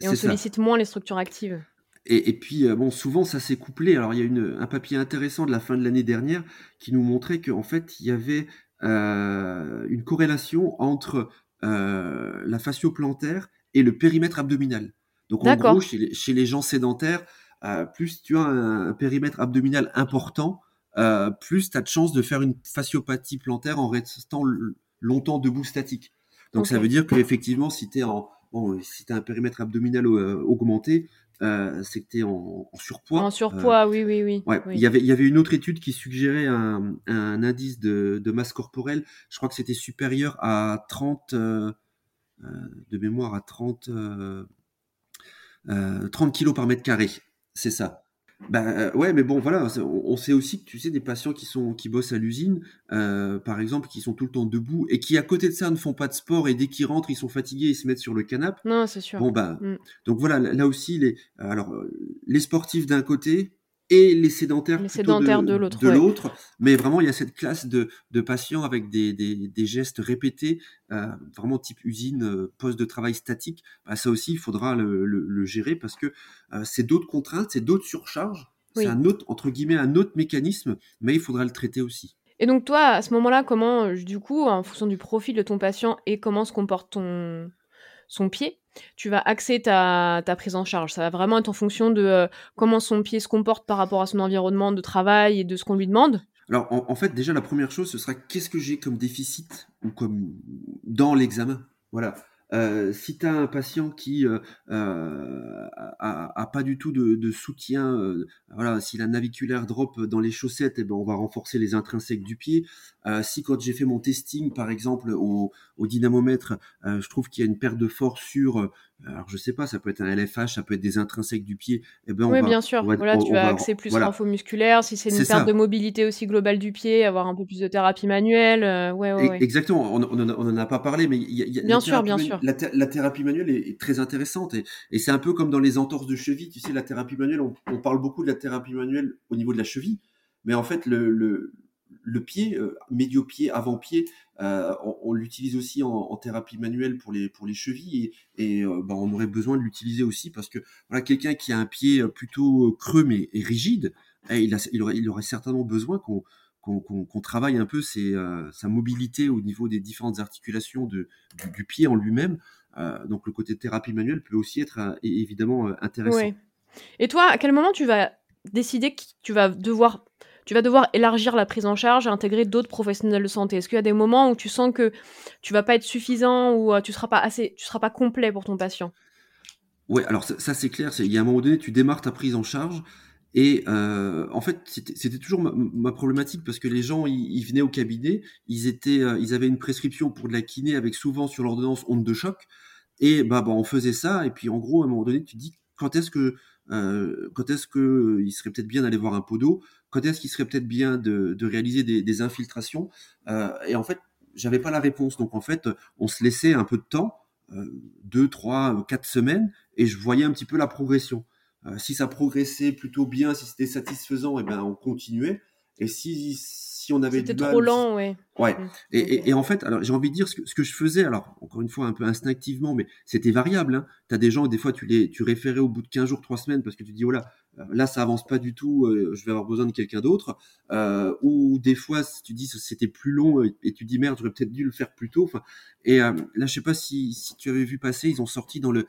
et on sollicite moins les structures actives. Et, puis, euh, bon, souvent, ça s'est couplé. Alors, il y a une, un papier intéressant de la fin de l'année dernière qui nous montrait qu'en fait, il y avait euh, une corrélation entre la fascioplantaire et le périmètre abdominal. Donc, en gros, chez les, chez les gens sédentaires, plus tu as un périmètre abdominal important, euh, plus tu as de chances de faire une fasciopathie plantaire en restant longtemps debout statique. Donc ça veut dire qu'effectivement, si tu en si as un périmètre abdominal euh, augmenté, euh, c'est que tu es en, surpoids. En surpoids, oui, oui, oui. Il, y avait, il y avait une autre étude qui suggérait un, indice de, masse corporelle. Je crois que c'était supérieur à 30, de mémoire, à 30, 30 kilos par mètre carré. C'est ça. Ouais, mais bon, voilà, on sait aussi que tu sais des patients qui sont qui bossent à l'usine, euh, par exemple, qui sont tout le temps debout et qui à côté de ça ne font pas de sport et dès qu'ils rentrent, ils sont fatigués, ils se mettent sur le canapé. Non, c'est sûr. Bon bah, mm. donc voilà, là aussi les alors les sportifs d'un côté, et les sédentaires, de, l'autre. Mais vraiment, il y a cette classe de, patients avec des, gestes répétés, euh, vraiment type usine, euh, poste de travail statique. Bah, ça aussi, il faudra le, gérer parce que euh, c'est d'autres contraintes, c'est d'autres surcharges. C'est un autre, entre guillemets, un autre mécanisme, mais il faudra le traiter aussi. Et donc toi, à ce moment-là, comment, du coup, en fonction du profil de ton patient et comment se comporte ton, son pied, tu vas axer ta, prise en charge. Ça va vraiment être en fonction de euh, comment son pied se comporte par rapport à son environnement de travail et de ce qu'on lui demande. Alors, en, fait, déjà, la première chose, ce sera qu'est-ce que j'ai comme déficit ou comme dans l'examen? Voilà. Euh, si tu as un patient qui euh, euh a, pas du tout de, soutien, voilà, si la naviculaire drop dans les chaussettes, eh ben on va renforcer les intrinsèques du pied. si quand j'ai fait mon testing, par exemple, au, au dynamomètre, je trouve qu'il y a une perte de force sur alors je sais pas, ça peut être un LFH, ça peut être des intrinsèques du pied. Eh ben, oui, bien sûr. voilà, tu vas axer plus voilà. musculaire. Si c'est une perte de mobilité aussi globale du pied, avoir un peu plus de thérapie manuelle. Euh, ouais, ouais, Exactement. On, on, en a pas parlé, mais il y a, bien sûr, bien sûr. La, thérapie manuelle est, très intéressante et, et c'est un peu comme dans les entorses de cheville. Tu sais, la thérapie manuelle, on, parle beaucoup de la thérapie manuelle au niveau de la cheville, mais en fait, le, le le pied, médio-pied, avant-pied, on, l'utilise aussi en, thérapie manuelle pour les, pour les chevilles et, bah, on aurait besoin de l'utiliser aussi parce que voilà, quelqu'un qui a un pied plutôt creux mais et rigide, eh, il, il, aurait, il aurait certainement besoin qu'on travaille un peu sa mobilité au niveau des différentes articulations de, du, pied en lui-même. donc le côté thérapie manuelle peut aussi être évidemment intéressant. Et toi, à quel moment tu vas décider que tu vas devoir tu vas devoir élargir la prise en charge et intégrer d'autres professionnels de santé. Est-ce qu'il y a des moments où tu sens que tu vas pas être suffisant ou euh, tu seras pas assez, tu seras pas complet pour ton patient? Oui, alors ça, c'est clair. Il y a un moment donné, tu démarres ta prise en charge et euh, en fait, c'était toujours ma, problématique parce que les gens, ils, venaient au cabinet, ils étaient, euh, ils avaient une prescription pour de la kiné avec souvent sur l'ordonnance onde de choc. Et bah, bah, on faisait ça. Et puis en gros, à un moment donné, tu te dis quand est-ce que quand est-ce que il serait peut-être bien d'aller voir un podo? Quand est-ce qu'il serait peut-être bien de, réaliser des, infiltrations euh, Et en fait, j'avais pas la réponse. Donc en fait, on se laissait un peu de temps, euh, deux, trois, quatre semaines, et je voyais un petit peu la progression. si ça progressait plutôt bien, si c'était satisfaisant, et eh ben on continuait. Et si si on avait C'était trop lent, ouais. Ouais. Mmh. Et, et, en fait, alors j'ai envie de dire ce que, ce que, je faisais, alors encore une fois un peu instinctivement, mais c'était variable. Hein. Tu as des gens, des fois tu les tu référais au bout de 15 jours, 3 semaines parce que tu dis, oh là, euh, là ça avance pas du tout, euh, je vais avoir besoin de quelqu'un d'autre. Euh, ou des fois tu dis c'était plus long et, tu dis merde, j'aurais peut-être dû le faire plus tôt. Enfin, et euh, là je sais pas si, si tu avais vu passer, ils ont sorti dans le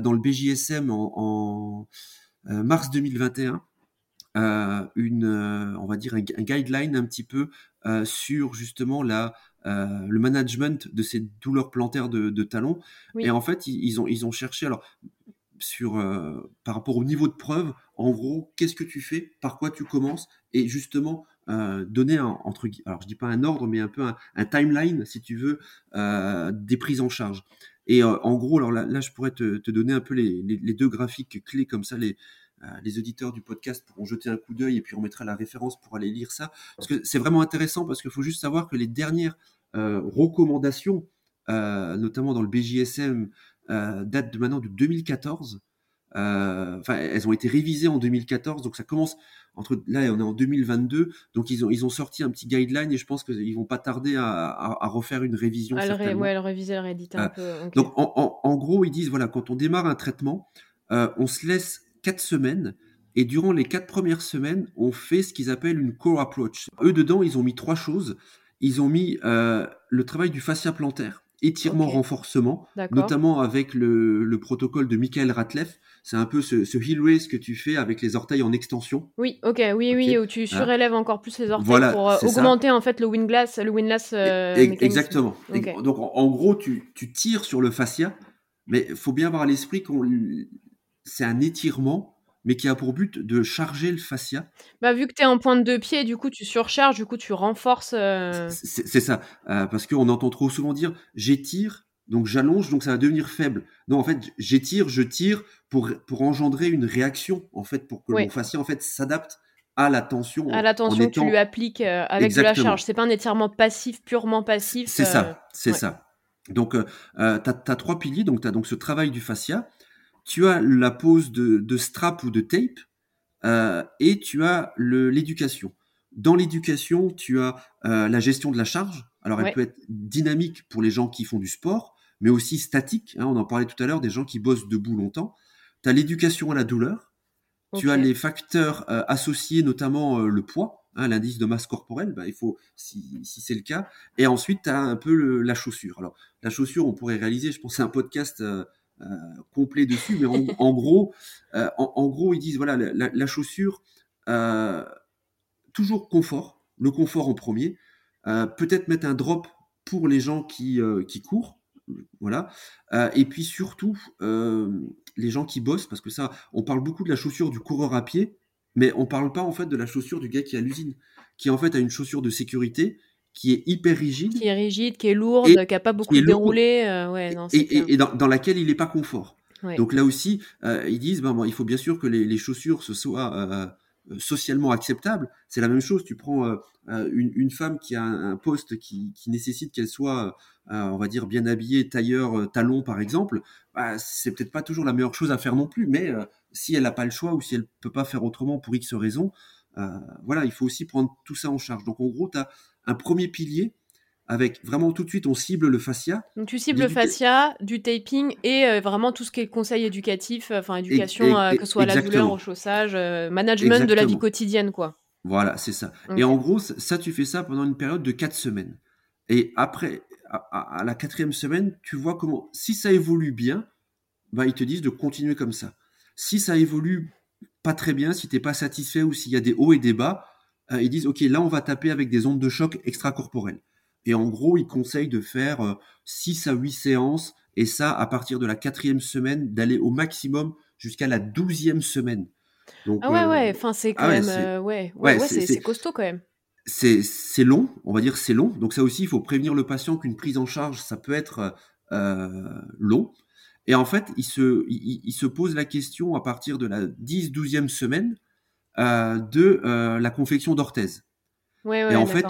dans le BJSM en, en mars 2021 euh, une, euh, on va dire un, guideline un petit peu euh, sur justement la, le management de ces douleurs plantaires de, de talons. Et en fait, ils, ont, ils ont cherché alors sur par rapport au niveau de preuve, en gros, qu'est-ce que tu fais, par quoi tu commences, et justement donner un, entre alors je dis pas un ordre, mais un peu un, timeline, si tu veux, des prises en charge. Et en gros, alors là, je pourrais te, te donner un peu les, les, les, deux graphiques clés comme ça, les, euh, les auditeurs du podcast pourront jeter un coup d'œil et puis on mettra la référence pour aller lire ça. Parce que c'est vraiment intéressant parce qu'il faut juste savoir que les dernières euh, recommandations, euh, notamment dans le BJSM, datent de maintenant de 2014. Enfin, elles ont été révisées en 2014, donc ça commence entre là on est en 2022, donc ils ont ils ont sorti un petit guideline et je pense qu'ils vont pas tarder à, refaire une révision. À le, ouais, le réviser, le rééditer un peu. Donc en, en, gros ils disent voilà quand on démarre un traitement, on se laisse quatre semaines. Et durant les quatre premières semaines, on fait ce qu'ils appellent une core approach. Eux, dedans, ils ont mis trois choses. Ils ont mis euh, le travail du fascia plantaire, étirement, renforcement, notamment avec le, protocole de Michael Ratleff. C'est un peu ce, ce heel raise que tu fais avec les orteils en extension. Oui, ok, oui, oui, où tu surélèves encore plus les orteils pour euh, augmenter en fait le windlass, le windlass. Euh, exactement. Donc en, gros, tu, tu, tires sur le fascia, mais il faut bien avoir à l'esprit qu'on c'est un étirement, mais qui a pour but de charger le fascia. Bah, vu que tu es en pointe de pied, du coup, tu surcharges, du coup, tu renforces. Euh, c'est ça. Euh, parce qu'on entend trop souvent dire j'étire, donc j'allonge, donc ça va devenir faible. Non, en fait, j'étire, je tire pour, pour engendrer une réaction, en fait, pour que le fascia, en fait, s'adapte à la tension. À la tension que tu lui appliques euh, avec de la charge. C'est pas un étirement passif, purement passif. C'est ça, c'est ça. Donc, tu as, as, trois piliers. Donc, tu as donc ce travail du fascia tu as la pose de, strap ou de tape, euh, et tu as l'éducation. Dans l'éducation, tu as euh, la gestion de la charge. Alors, elle peut être dynamique pour les gens qui font du sport, mais aussi statique. Hein, on en parlait tout à l'heure, des gens qui bossent debout longtemps. Tu as l'éducation à la douleur. Tu as les facteurs euh, associés, notamment le poids, hein, l'indice de masse corporelle. Bah, il faut, si, c'est le cas. Et ensuite, tu as un peu la chaussure. Alors, la chaussure, on pourrait réaliser, je pense, un podcast complet dessus, mais en, gros, euh, en, gros, ils disent voilà, la, chaussure, euh, toujours confort, le confort en premier, peut-être mettre un drop pour les gens qui, qui courent, voilà, et puis surtout les gens qui bossent, parce que ça, on parle beaucoup de la chaussure du coureur à pied, mais on parle pas en fait de la chaussure du gars qui est à l'usine, qui en fait a une chaussure de sécurité qui est hyper rigide. Qui est rigide, qui est lourde, qui n'a pas beaucoup déroulé. Euh, ouais, et, et, dans, laquelle il n'est pas confort. Donc là aussi, euh, ils disent, ben, bon, il faut bien sûr que les, les chaussures soient euh, socialement acceptables. C'est la même chose, tu prends une, une, femme qui a un, poste qui, qui nécessite qu'elle soit, on va dire, bien habillée, tailleur, talon par exemple, bah, c'est peut-être pas toujours la meilleure chose à faire non plus, mais si elle n'a pas le choix ou si elle peut pas faire autrement pour X raisons, voilà, il faut aussi prendre tout ça en charge. Donc en gros, tu as un premier pilier avec vraiment tout de suite, on cible le fascia. Donc tu cibles le fascia, du taping et euh, vraiment tout ce qui est conseil éducatif, enfin éducation, euh, que ce soit la douleur, au chaussage, euh, management de la vie quotidienne, quoi. Voilà, c'est ça. Et en gros, ça, tu fais ça pendant une période de 4 semaines. Et après, à, la quatrième semaine, tu vois comment, si ça évolue bien, bah, ils te disent de continuer comme ça. Si ça évolue pas très bien, si tu n'es pas satisfait ou s'il y a des hauts et des bas, ils disent, OK, là, on va taper avec des ondes de choc extracorporelles. Et en gros, il conseille de faire 6 euh, à 8 séances, et ça à partir de la quatrième semaine, d'aller au maximum jusqu'à la douzième semaine. Donc, ah ouais, ouais, euh, enfin c'est quand ah même, euh, ouais, ouais, ouais, c'est costaud quand même. C'est long, on va dire c'est long. Donc ça aussi, il faut prévenir le patient qu'une prise en charge, ça peut être long. Et en fait, il se, il, se pose la question à partir de la 10-12e semaine de la confection d'orthèse. Ouais, ouais, et en fait,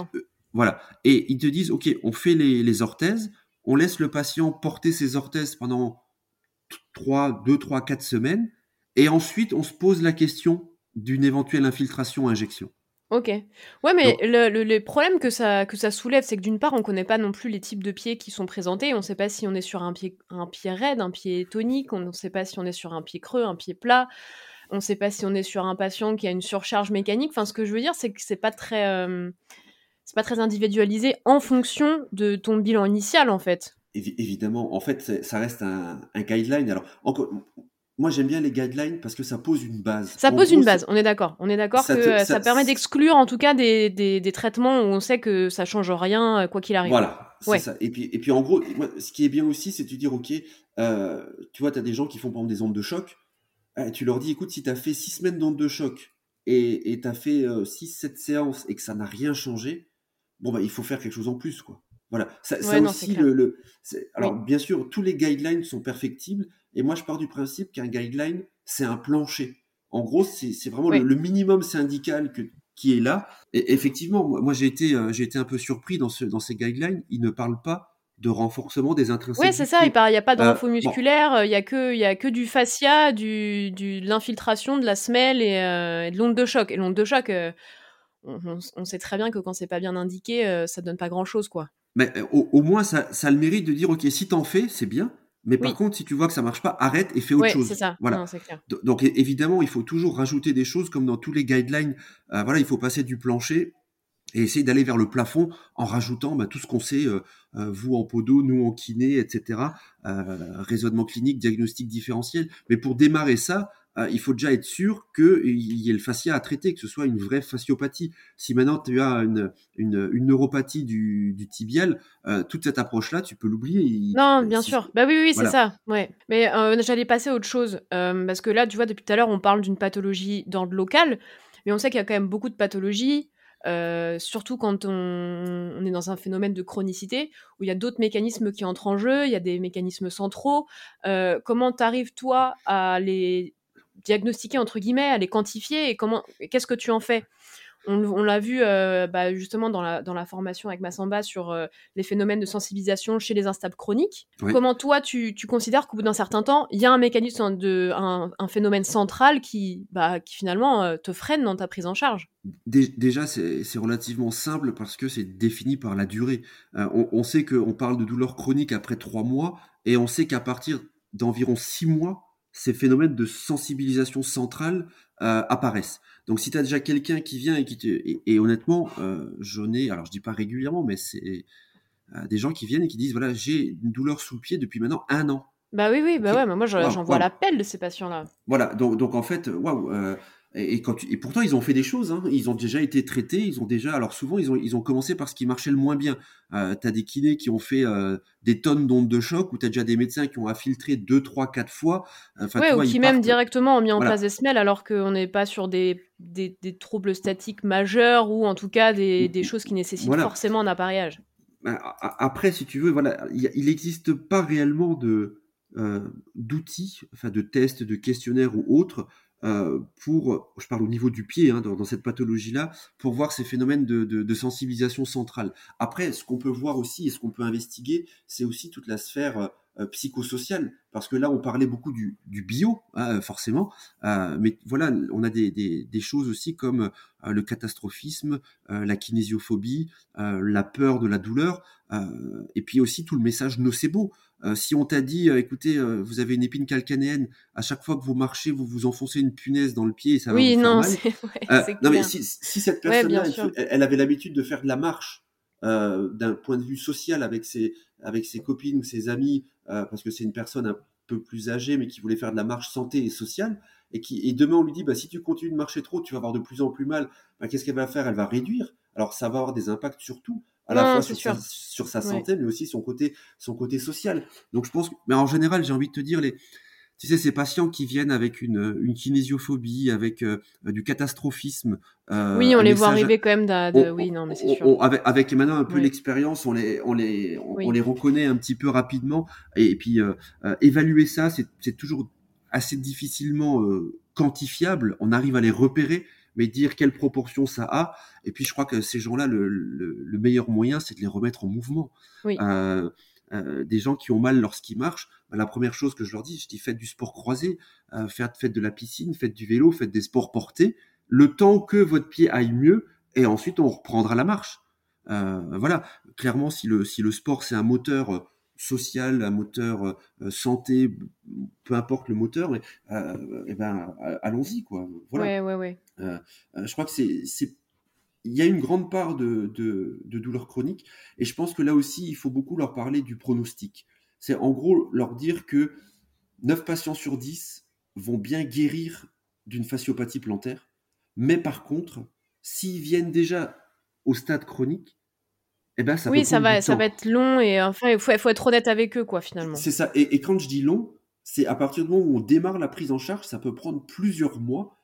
voilà. Et ils te disent, OK, on fait les, orthèses, on laisse le patient porter ses orthèses pendant 3, 2, 3, 4 semaines, et ensuite on se pose la question d'une éventuelle infiltration injection. Ok. Ouais, mais le, problème que ça, que ça soulève, c'est que d'une part, on ne connaît pas non plus les types de pieds qui sont présentés. On ne sait pas si on est sur un pied, un pied raide, un pied tonique. On ne sait pas si on est sur un pied creux, un pied plat. On ne sait pas si on est sur un patient qui a une surcharge mécanique. Enfin, ce que je veux dire, c'est que c'est pas très. Euh, c'est pas très individualisé en fonction de ton bilan initial en fait. Évidemment, en fait, ça reste un, guideline. Alors, encore, moi j'aime bien les guidelines parce que ça pose une base. Ça pose une base, on est d'accord. On est d'accord que ça, permet d'exclure en tout cas des, des, traitements où on sait que ça change rien quoi qu'il arrive. Voilà, c'est ça. Et puis, et puis en gros, ce qui est bien aussi, c'est de dire, ok, euh, tu vois, tu as des gens qui font par exemple des ondes de choc. Euh, tu leur dis, écoute, si tu as fait six semaines d'ondes de choc et tu as fait 6-7 séances et que ça n'a rien changé, bon bah il faut faire quelque chose en plus quoi. Voilà, ça, aussi le, alors bien sûr tous les guidelines sont perfectibles et moi je pars du principe qu'un guideline c'est un plancher. En gros c'est vraiment le, minimum syndical que, qui est là. Et effectivement moi, j'ai été euh, été un peu surpris dans ce dans ces guidelines ils ne parlent pas de renforcement des intrinsèques. Oui, c'est ça. Il n'y a pas de euh, musculaire, il n'y a, que, y a que du fascia, du, de l'infiltration, de la semelle et, euh, de l'onde de choc. Et l'onde de choc, on, sait très bien que quand c'est pas bien indiqué, ça euh, donne pas grand chose, quoi. Mais euh, au, moins, ça, a le mérite de dire, ok, si t'en fais, c'est bien. Mais par contre, si tu vois que ça marche pas, arrête et fais autre chose. c'est ça. Voilà. Donc évidemment, il faut toujours rajouter des choses comme dans tous les guidelines. Euh, voilà, il faut passer du plancher et essayer d'aller vers le plafond en rajoutant bah, tout ce qu'on sait, vous en podo, nous en kiné, etc. raisonnement clinique, diagnostic différentiel. Mais pour démarrer ça, euh, il faut déjà être sûr qu'il y ait le fascia à traiter, que ce soit une vraie fasciopathie. Si maintenant tu as une, neuropathie du, tibial, euh, toute cette approche-là, tu peux l'oublier. Non, bien sûr. Bah oui, oui, c'est ça. Ouais. Mais euh, j'allais passer à autre chose. parce que là, tu vois, depuis tout à l'heure, on parle d'une pathologie d'ordre local. Mais on sait qu'il y a quand même beaucoup de pathologies surtout quand on, est dans un phénomène de chronicité, où il y a d'autres mécanismes qui entrent en jeu, il y a des mécanismes centraux. comment tu arrives, toi, à les diagnostiquer entre guillemets, à les quantifier et comment, qu'est-ce que tu en fais? On, l'a vu euh, bah, justement dans la, dans la formation avec Massamba sur euh, les phénomènes de sensibilisation chez les instables chroniques. Comment toi, tu, considères qu'au bout d'un certain temps, il y a un mécanisme, de, un, phénomène central qui, bah, qui finalement euh, te freine dans ta prise en charge? Déjà, c'est relativement simple parce que c'est défini par la durée. on, on, sait qu'on parle de douleur chronique après trois mois et on sait qu'à partir d'environ six mois, ces phénomènes de sensibilisation centrale euh, apparaissent. Donc si tu as déjà quelqu'un qui vient et qui te... Et, honnêtement, euh, j'en ai, alors je dis pas régulièrement, mais c'est euh, des gens qui viennent et qui disent, voilà, j'ai une douleur sous le pied depuis maintenant un an. Bah oui, oui, bah ouais, mais moi j'en vois l'appel de ces patients-là. Voilà, donc, donc en fait, waouh, et, quand et pourtant, ils ont fait des choses. Hein. Ils ont déjà été traités. Ils ont déjà. Alors souvent, ils ont, ils ont commencé par ce qui marchait le moins bien. Euh, tu as des kinés qui ont fait euh, des tonnes d'ondes de choc, ou tu as déjà des médecins qui ont infiltré deux, trois, quatre fois. Enfin, ouais, ou qui même directement ont mis en place des semelles alors qu'on n'est pas sur des, des, des, troubles statiques majeurs ou en tout cas des, des choses qui nécessitent forcément un appareillage. Bah, après, si tu veux, voilà, il n'existe pas réellement de euh, d'outils, enfin de tests, de questionnaires ou autres euh, pour, je parle au niveau du pied, hein, dans, cette pathologie-là, pour voir ces phénomènes de, sensibilisation centrale. Après, ce qu'on peut voir aussi et ce qu'on peut investiguer, c'est aussi toute la sphère psychosocial, parce que là, on parlait beaucoup du, bio, hein, forcément, mais voilà, on a des, des, choses aussi comme le catastrophisme, la kinésiophobie, la peur de la douleur, et puis aussi tout le message nocebo. si on t'a dit, écoutez, vous avez une épine calcanéenne, à chaque fois que vous marchez, vous vous enfoncez une punaise dans le pied et ça va vous faire non, mal. [laughs] non, mais si, cette personne-là, elle, avait l'habitude de faire de la marche d'un point de vue social avec ses, avec ses copines ou ses amis, euh, parce que c'est une personne un peu plus âgée, mais qui voulait faire de la marche santé et sociale, et qui et demain on lui dit bah si tu continues de marcher trop, tu vas avoir de plus en plus mal. Bah, qu'est-ce qu'elle va faire? Elle va réduire. Alors ça va avoir des impacts sur tout, à la fois sur sa, santé, mais aussi son côté son côté social. Donc je pense, mais en général, j'ai envie de te dire les tu sais, ces patients qui viennent avec une, une kinésiophobie, avec euh, du catastrophisme. Euh, oui, on les voit arriver quand même de, oui, non, mais c'est sûr. avec, avec, maintenant un peu l'expérience, on les, on les, on, les reconnaît un petit peu rapidement. Et, puis euh, évaluer ça, c'est toujours assez difficilement quantifiable. On arrive à les repérer, mais dire quelle proportion ça a. Et puis je crois que ces gens-là, le, le, le, meilleur moyen, c'est de les remettre en mouvement. Oui. Euh, des gens qui ont mal lorsqu'ils marchent, bah, la première chose que je leur dis, je dis faites du sport croisé, euh, faites, de la piscine, faites du vélo, faites des sports portés, le temps que votre pied aille mieux, et ensuite on reprendra la marche. Euh, voilà, clairement, si le, si le sport c'est un moteur social, un moteur santé, peu importe le moteur, mais, eh ben, allons-y quoi. Voilà. Ouais, ouais, ouais. je crois que c'est il y a une grande part de, de, de, douleur chronique, et je pense que là aussi, il faut beaucoup leur parler du pronostic. C'est en gros leur dire que 9 patients sur 10 vont bien guérir d'une fasciopathie plantaire, mais par contre, s'ils viennent déjà au stade chronique, eh ben ça oui, ça va, ça va être long et enfin il faut, faut, être honnête avec eux quoi finalement. C'est ça. Et, et, quand je dis long, c'est à partir du moment où on démarre la prise en charge, ça peut prendre plusieurs mois.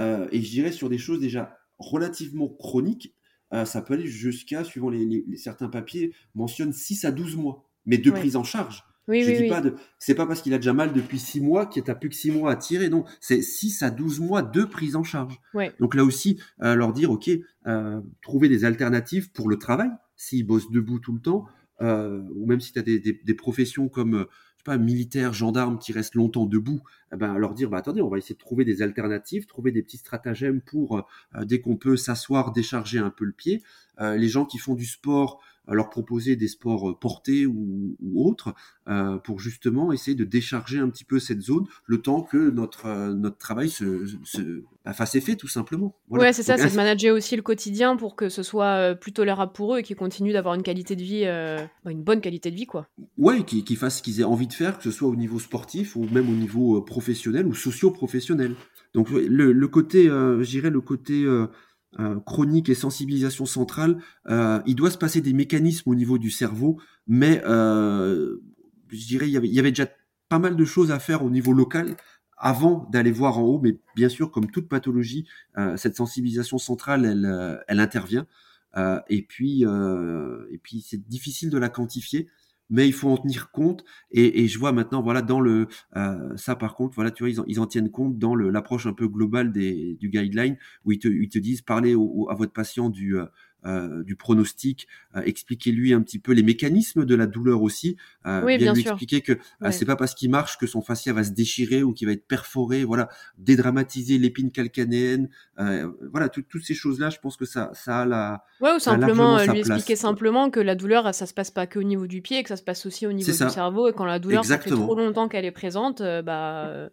Euh, et je dirais sur des choses déjà relativement chronique, euh, ça peut aller jusqu'à, suivant les, certains papiers, mentionne 6 à 12 mois, mais de prise en charge. Oui, je dis pas de, c'est pas parce qu'il a déjà mal depuis 6 mois qu'il n'a plus que 6 mois à tirer, non, c'est 6 à 12 mois de prise en charge. Donc là aussi, euh, leur dire, ok, euh, trouver des alternatives pour le travail, s'ils bossent debout tout le temps, ou même si tu as des, des, professions comme pas, militaires, gendarmes qui restent longtemps debout, eh ben, leur dire, bah, attendez, on va essayer de trouver des alternatives, trouver des petits stratagèmes pour, euh, dès qu'on peut s'asseoir, décharger un peu le pied. Euh, les gens qui font du sport, leur proposer des sports euh, portés ou, ou autres euh, pour justement essayer de décharger un petit peu cette zone le temps que notre euh, notre travail se, se bah, fasse effet tout simplement. Voilà. Ouais, c'est ça, c'est [laughs] de manager aussi le quotidien pour que ce soit plus tolérable pour eux et qu'ils continuent d'avoir une qualité de vie, bah, une bonne qualité de vie quoi. Ouais, qu'ils qu fassent ce qu'ils aient envie de faire, que ce soit au niveau sportif ou même au niveau professionnel ou socio-professionnel. Donc le, le côté, j'irais le côté euh, chronique et sensibilisation centrale, euh, il doit se passer des mécanismes au niveau du cerveau, mais euh, je dirais il y, avait, il y avait déjà pas mal de choses à faire au niveau local avant d'aller voir en haut, mais bien sûr, comme toute pathologie, cette sensibilisation centrale, elle, elle intervient. et puis, et puis c'est difficile de la quantifier mais il faut en tenir compte. Et, je vois maintenant, voilà, dans le euh, ça par contre, voilà, tu vois, ils en, ils en tiennent compte dans l'approche un peu globale des, du guideline où ils te, ils te disent parlez à votre patient du euh, du pronostic, euh, expliquez-lui un petit peu les mécanismes de la douleur aussi, euh, oui, bien, lui expliquer que c'est pas parce qu'il marche que son fascia va se déchirer ou qu'il va être perforé, voilà, dédramatiser l'épine calcanéenne, voilà, toutes ces choses-là, je pense que ça, ça a la, ouais, ou simplement lui expliquer simplement que la douleur, ça se passe pas que au niveau du pied, que ça se passe aussi au niveau du cerveau, et quand la douleur ça fait trop longtemps qu'elle est présente, bah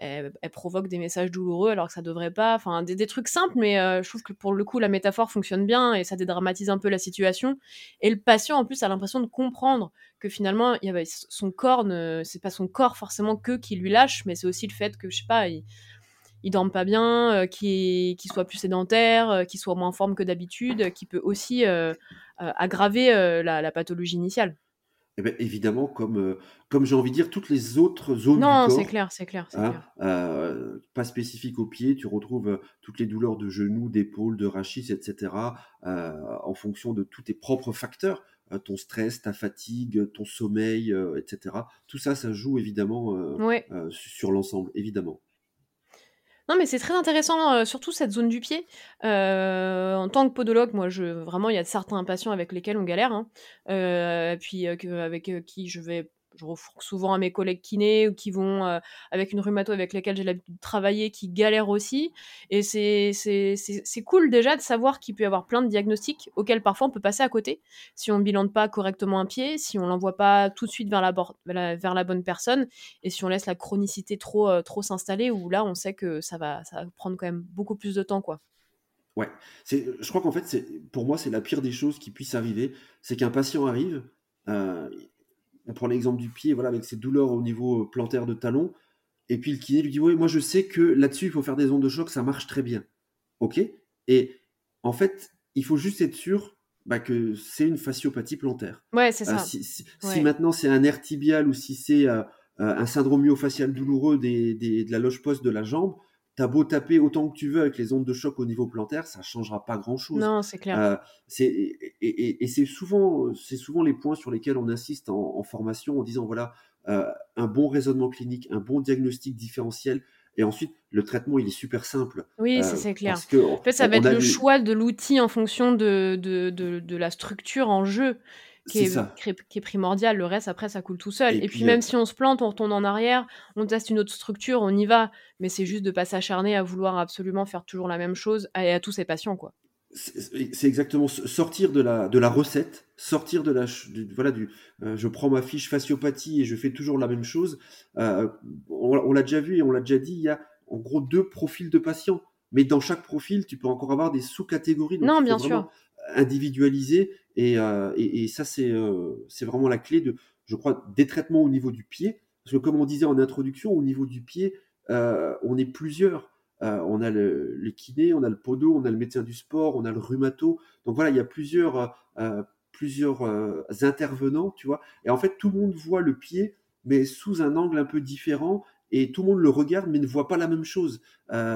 elle, provoque des messages douloureux alors que ça devrait pas. Enfin, des, trucs simples, mais euh, je trouve que pour le coup, la métaphore fonctionne bien et ça dédramatise un peu la situation. Et le patient, en plus, a l'impression de comprendre que finalement, il y son corps, c'est pas son corps forcément que qui lui lâche, mais c'est aussi le fait que, je sais pas, il, il dorme pas bien, euh, qu'il soit plus sédentaire, euh, qu'il soit moins en forme que d'habitude, qui peut aussi aggraver la pathologie initiale. Eh ben, évidemment, comme, euh, comme j'ai envie de dire, toutes les autres zones du corps. Non, c'est clair, c'est clair. Hein, euh, pas spécifiques au pied, tu retrouves euh, toutes les douleurs de genoux, d'épaules, de rachis, etc. en fonction de tous tes propres facteurs, ton stress, ta fatigue, ton sommeil, etc. Tout ça, ça joue évidemment sur l'ensemble, évidemment. Non, mais c'est très intéressant, euh, surtout cette zone du pied. Euh, en tant que podologue, moi, je, vraiment, il y a certains patients avec lesquels on galère, hein. euh, puis avec qui je vais je refourque souvent à mes collègues kinés ou qui vont euh, avec une rhumato avec laquelle j'ai l'habitude de travailler, qui galèrent aussi. Et c'est cool déjà de savoir qu'il peut y avoir plein de diagnostics auxquels parfois on peut passer à côté si on ne bilande pas correctement un pied, si on l'envoie pas tout de suite vers la, vers la bonne personne et si on laisse la chronicité trop, euh, trop s'installer où là on sait que ça va, ça va prendre quand même beaucoup plus de temps. quoi. Ouais, je crois qu'en fait, pour moi, c'est la pire des choses qui puisse arriver. C'est qu'un patient arrive, euh, on prend l'exemple du pied, voilà, avec ses douleurs au niveau plantaire de talon, et puis le kiné lui dit Oui, moi je sais que là-dessus, il faut faire des ondes de choc, ça marche très bien. Ok? Et en fait, il faut juste être sûr bah, que c'est une fasciopathie plantaire. Ouais, c'est euh, ça. si, maintenant c'est un nerf tibial ou si c'est euh, un syndrome myofascial douloureux de la loge poste de la jambe, T'as beau taper autant que tu veux avec les ondes de choc au niveau plantaire, ça changera pas grand-chose. Non, c'est clair. Euh, et, c'est souvent, c'est souvent les points sur lesquels on insiste en, formation en disant voilà, euh, un bon raisonnement clinique, un bon diagnostic différentiel, et ensuite, le traitement, il est super simple. Oui, euh, c'est clair. en fait, ça va être le choix de l'outil en fonction de, de, de, la structure en jeu qui est, qui est, primordial. Le reste, après, ça coule tout seul. Et, puis, même euh, si on se plante, on retourne en arrière, on teste une autre structure, on y va. Mais c'est juste de pas s'acharner à vouloir absolument faire toujours la même chose à, à tous ses patients, quoi. C'est exactement sortir de la, de la recette, sortir de la voilà du euh, je prends ma fiche fasciopathie et je fais toujours la même chose. Euh, on, l'a déjà vu et on l'a déjà dit, il y a en gros deux profils de patients, mais dans chaque profil, tu peux encore avoir des sous-catégories. Non, bien sûr individualisé euh, et, et, ça c'est euh, c'est vraiment la clé de je crois des traitements au niveau du pied. Parce que comme on disait en introduction au niveau du pied euh, on est plusieurs. On a le, kiné on a le podo on a le médecin du sport on a le rhumato. Donc voilà il y a plusieurs plusieurs intervenants tu vois. Et en fait tout le monde voit le pied mais sous un angle un peu différent. Et tout le monde le regarde mais ne voit pas la même chose.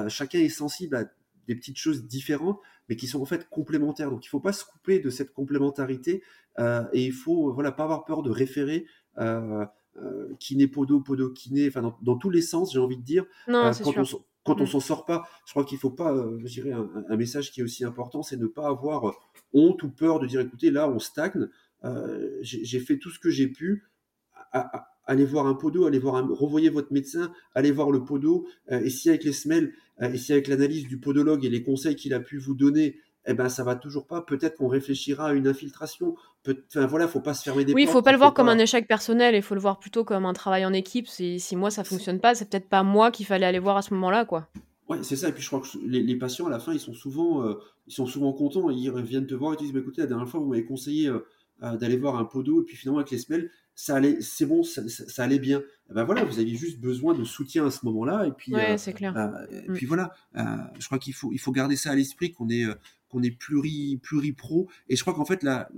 Chacun est sensible à des petites choses différentes, mais qui sont en fait complémentaires. Donc il ne faut pas se couper de cette complémentarité euh, et il faut voilà pas avoir peur de référer. Euh, euh, kiné podo podo kiné enfin dans, tous les sens j'ai envie de dire non, quand, on, quand on mm. s'en sort pas je crois qu'il faut pas je dirais un, message qui est aussi important c'est ne pas avoir honte ou peur de dire écoutez là on stagne j'ai fait tout ce que j'ai pu allez voir un podo, allez voir un, revoyez votre médecin, allez voir le podo, euh, et si avec les semelles, euh, et si avec l'analyse du podologue et les conseils qu'il a pu vous donner, eh ben ça va toujours pas. Peut-être qu'on réfléchira à une infiltration. Peut enfin voilà, faut pas se fermer des oui, portes. Oui, faut pas le voir comme un échec personnel. Il faut le voir plutôt comme un travail en équipe. Si, si moi ça fonctionne pas, c'est peut-être pas moi qu'il fallait aller voir à ce moment-là, quoi. Ouais, c'est ça. Et puis je crois que les, patients à la fin, ils sont souvent, euh, ils sont souvent contents. Ils viennent te voir et te disent, bah, écoutez, la dernière fois vous m'avez conseillé d'aller voir un podo, et puis finalement avec les semelles, ça allait, c'est bon, ça, allait bien. Eh ben voilà, vous aviez juste besoin de soutien à ce moment-là, et puis, euh, c'est clair. Euh, et mm. puis voilà. Euh, je crois qu'il faut, il faut garder ça à l'esprit qu'on est, qu'on est pluri, pluri-pro. Et je crois qu'en fait la,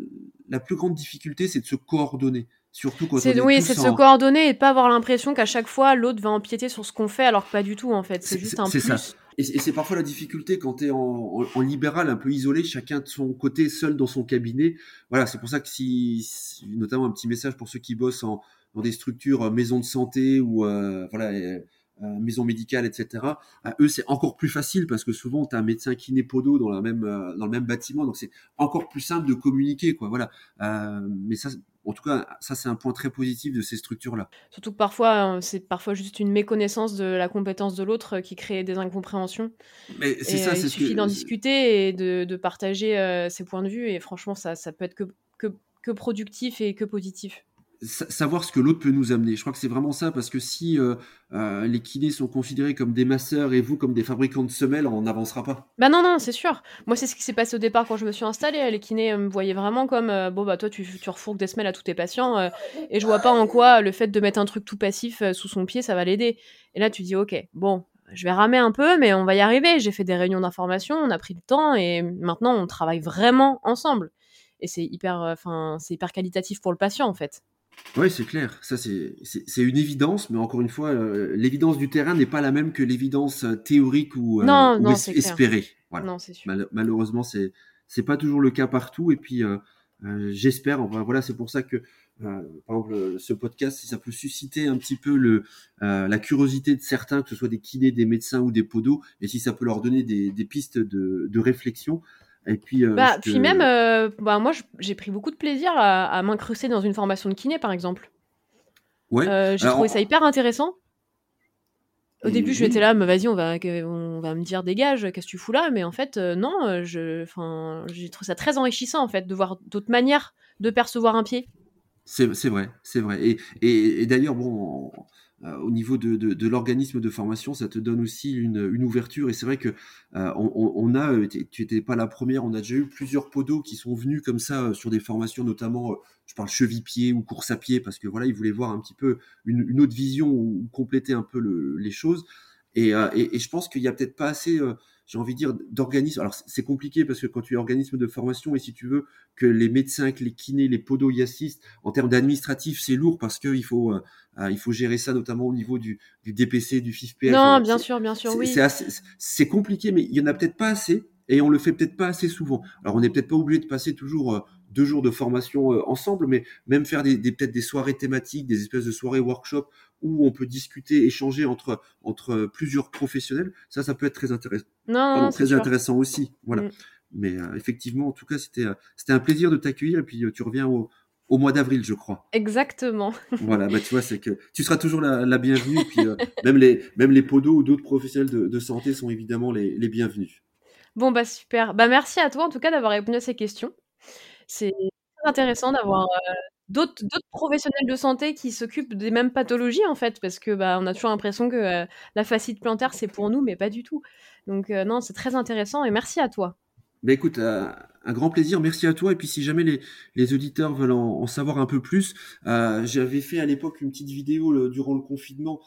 la plus grande difficulté, c'est de se coordonner. Surtout quand c'est, oui, c'est de se coordonner et de pas avoir l'impression qu'à chaque fois l'autre va empiéter sur ce qu'on fait, alors que pas du tout en fait. C'est, juste un plus. Ça. Et, c'est parfois la difficulté quand tu es en, libéral, un peu isolé, chacun de son côté, seul dans son cabinet. Voilà, c'est pour ça que si, notamment un petit message pour ceux qui bossent en, dans des structures euh, maison de santé ou euh, voilà maison médicale, etc. À eux, c'est encore plus facile parce que souvent, tu as un médecin kinépodo dans, la même, dans le même bâtiment, donc c'est encore plus simple de communiquer. Quoi, voilà. mais ça, en tout cas, ça, c'est un point très positif de ces structures-là. Surtout que parfois, euh, c'est parfois juste une méconnaissance de la compétence de l'autre euh, qui crée des incompréhensions. Mais c'est ça, euh, c'est Il suffit d'en discuter et de, partager ses points de vue. Et franchement, ça, ça peut être que, que, que productif et que positif savoir ce que l'autre peut nous amener. Je crois que c'est vraiment ça, parce que si euh, euh, les kinés sont considérés comme des masseurs et vous comme des fabricants de semelles, on n'avancera pas. Bah non, non, c'est sûr. Moi, c'est ce qui s'est passé au départ quand je me suis installée. Les kinés me voyaient vraiment comme, euh, bon, bah toi, tu, tu refourques des semelles à tous tes patients, et je vois pas en quoi le fait de mettre un truc tout passif sous son pied, ça va l'aider. Et là, tu dis, ok, bon, je vais ramer un peu, mais on va y arriver. J'ai fait des réunions d'information, on a pris le temps, et maintenant, on travaille vraiment ensemble. Et c'est hyper, enfin, c'est hyper qualitatif pour le patient, en fait. Oui, c'est clair. Ça, c'est une évidence, mais encore une fois, euh, l'évidence du terrain n'est pas la même que l'évidence euh, théorique ou, euh, espérée. Non, c'est sûr. malheureusement, c'est c'est pas toujours le cas partout. Et puis, j'espère. voilà, c'est pour ça que, par exemple, ce podcast, si ça peut susciter un petit peu le la curiosité de certains, que ce soit des kinés, des médecins ou des podos, et si ça peut leur donner des, des pistes de, de réflexion, puis, euh, bah, puis même, euh, bah, moi, j'ai pris beaucoup de plaisir à, m'incruster dans une formation de kiné, par exemple. Ouais. J'ai trouvé ça hyper intéressant. Au début, je m'étais là, mais vas-y, on va, on va me dire dégage, qu'est-ce que tu fous là? Mais en fait, non, je, j'ai trouvé ça très enrichissant en fait de voir d'autres manières de percevoir un pied. C'est vrai, c'est vrai. Et, et, d'ailleurs, bon, euh, au niveau de, de, l'organisme de formation, ça te donne aussi une, une ouverture. Et c'est vrai que euh, on, a, euh, tu étais pas la première, on a déjà eu plusieurs podos qui sont venus comme ça sur des formations, notamment, je parle cheville-pied ou course à pied, parce que voilà, ils voulaient voir un petit peu une, autre vision ou, compléter un peu le, les choses. Et, et, je pense qu'il y a peut-être pas assez j'ai envie de dire, d'organismes. Alors, c'est compliqué parce que quand tu es organisme de formation et si tu veux que les médecins, que les kinés, les podos y assistent, en termes d'administratif, c'est lourd parce qu'il faut, euh, euh, il faut gérer ça notamment au niveau du, du DPC, du FIFPF. Non, bien sûr, bien sûr, oui. C'est compliqué, mais il y en a peut-être pas assez et on le fait peut-être pas assez souvent. Alors, on n'est peut-être pas obligé de passer toujours euh, deux jours de formation ensemble, mais même faire des, des peut-être des soirées thématiques, des espèces de soirées workshop où on peut discuter, échanger entre, entre plusieurs professionnels, ça, ça peut être très intéressant. Non, très intéressant aussi. Voilà. Mm. Mais euh, effectivement, en tout cas, c'était euh, c'était un plaisir de t'accueillir et puis euh, tu reviens au, au mois d'avril, je crois. Exactement. [laughs] voilà, bah tu vois, c'est que tu seras toujours la, la bienvenue. puis [laughs] même les même les podos ou d'autres professionnels de, de, santé sont évidemment les, les bienvenus. Bon bah super. Bah merci à toi en tout cas d'avoir répondu à ces questions. C'est très intéressant d'avoir d'autres professionnels de santé qui s'occupent des mêmes pathologies en fait parce que bah on a toujours l'impression que la fascite plantaire c'est pour nous mais pas du tout. Donc non c'est très intéressant et merci à toi. Bah écoute un grand plaisir. Merci à toi. Et puis si jamais les, les auditeurs veulent en, savoir un peu plus j'avais fait à l'époque une petite vidéo durant le confinement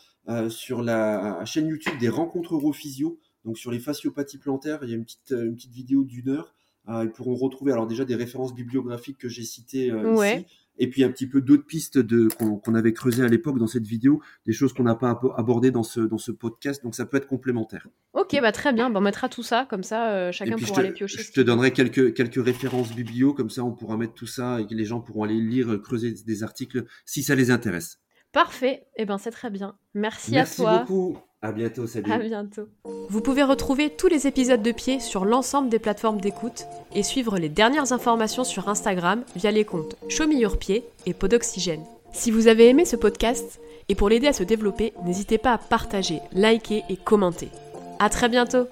sur la chaîne YouTube des rencontres Europhysio donc sur les fasciopathies plantaires il y a une petite une petite vidéo d'une heure ils pourront retrouver alors déjà des références bibliographiques que j'ai citées ouais. ici et puis un petit peu d'autres pistes de qu'on avait creusées à l'époque dans cette vidéo, des choses qu'on n'a pas abordées dans ce dans ce podcast, donc ça peut être complémentaire. Ok, bah très bien, bah, on mettra tout ça comme ça, euh, chacun pourra aller piocher. Je te donnerai quelques quelques références biblio, comme ça on pourra mettre tout ça et les gens pourront aller lire, creuser des articles si ça les intéresse. Parfait, et eh ben c'est très bien. Merci, à toi. Merci beaucoup. À bientôt, salut. À bientôt. Vous pouvez retrouver tous les épisodes de Pied sur l'ensemble des plateformes d'écoute et suivre les dernières informations sur Instagram via les comptes Pied et Podoxygène. Si vous avez aimé ce podcast et pour l'aider à se développer, n'hésitez pas à partager, liker et commenter. À très bientôt.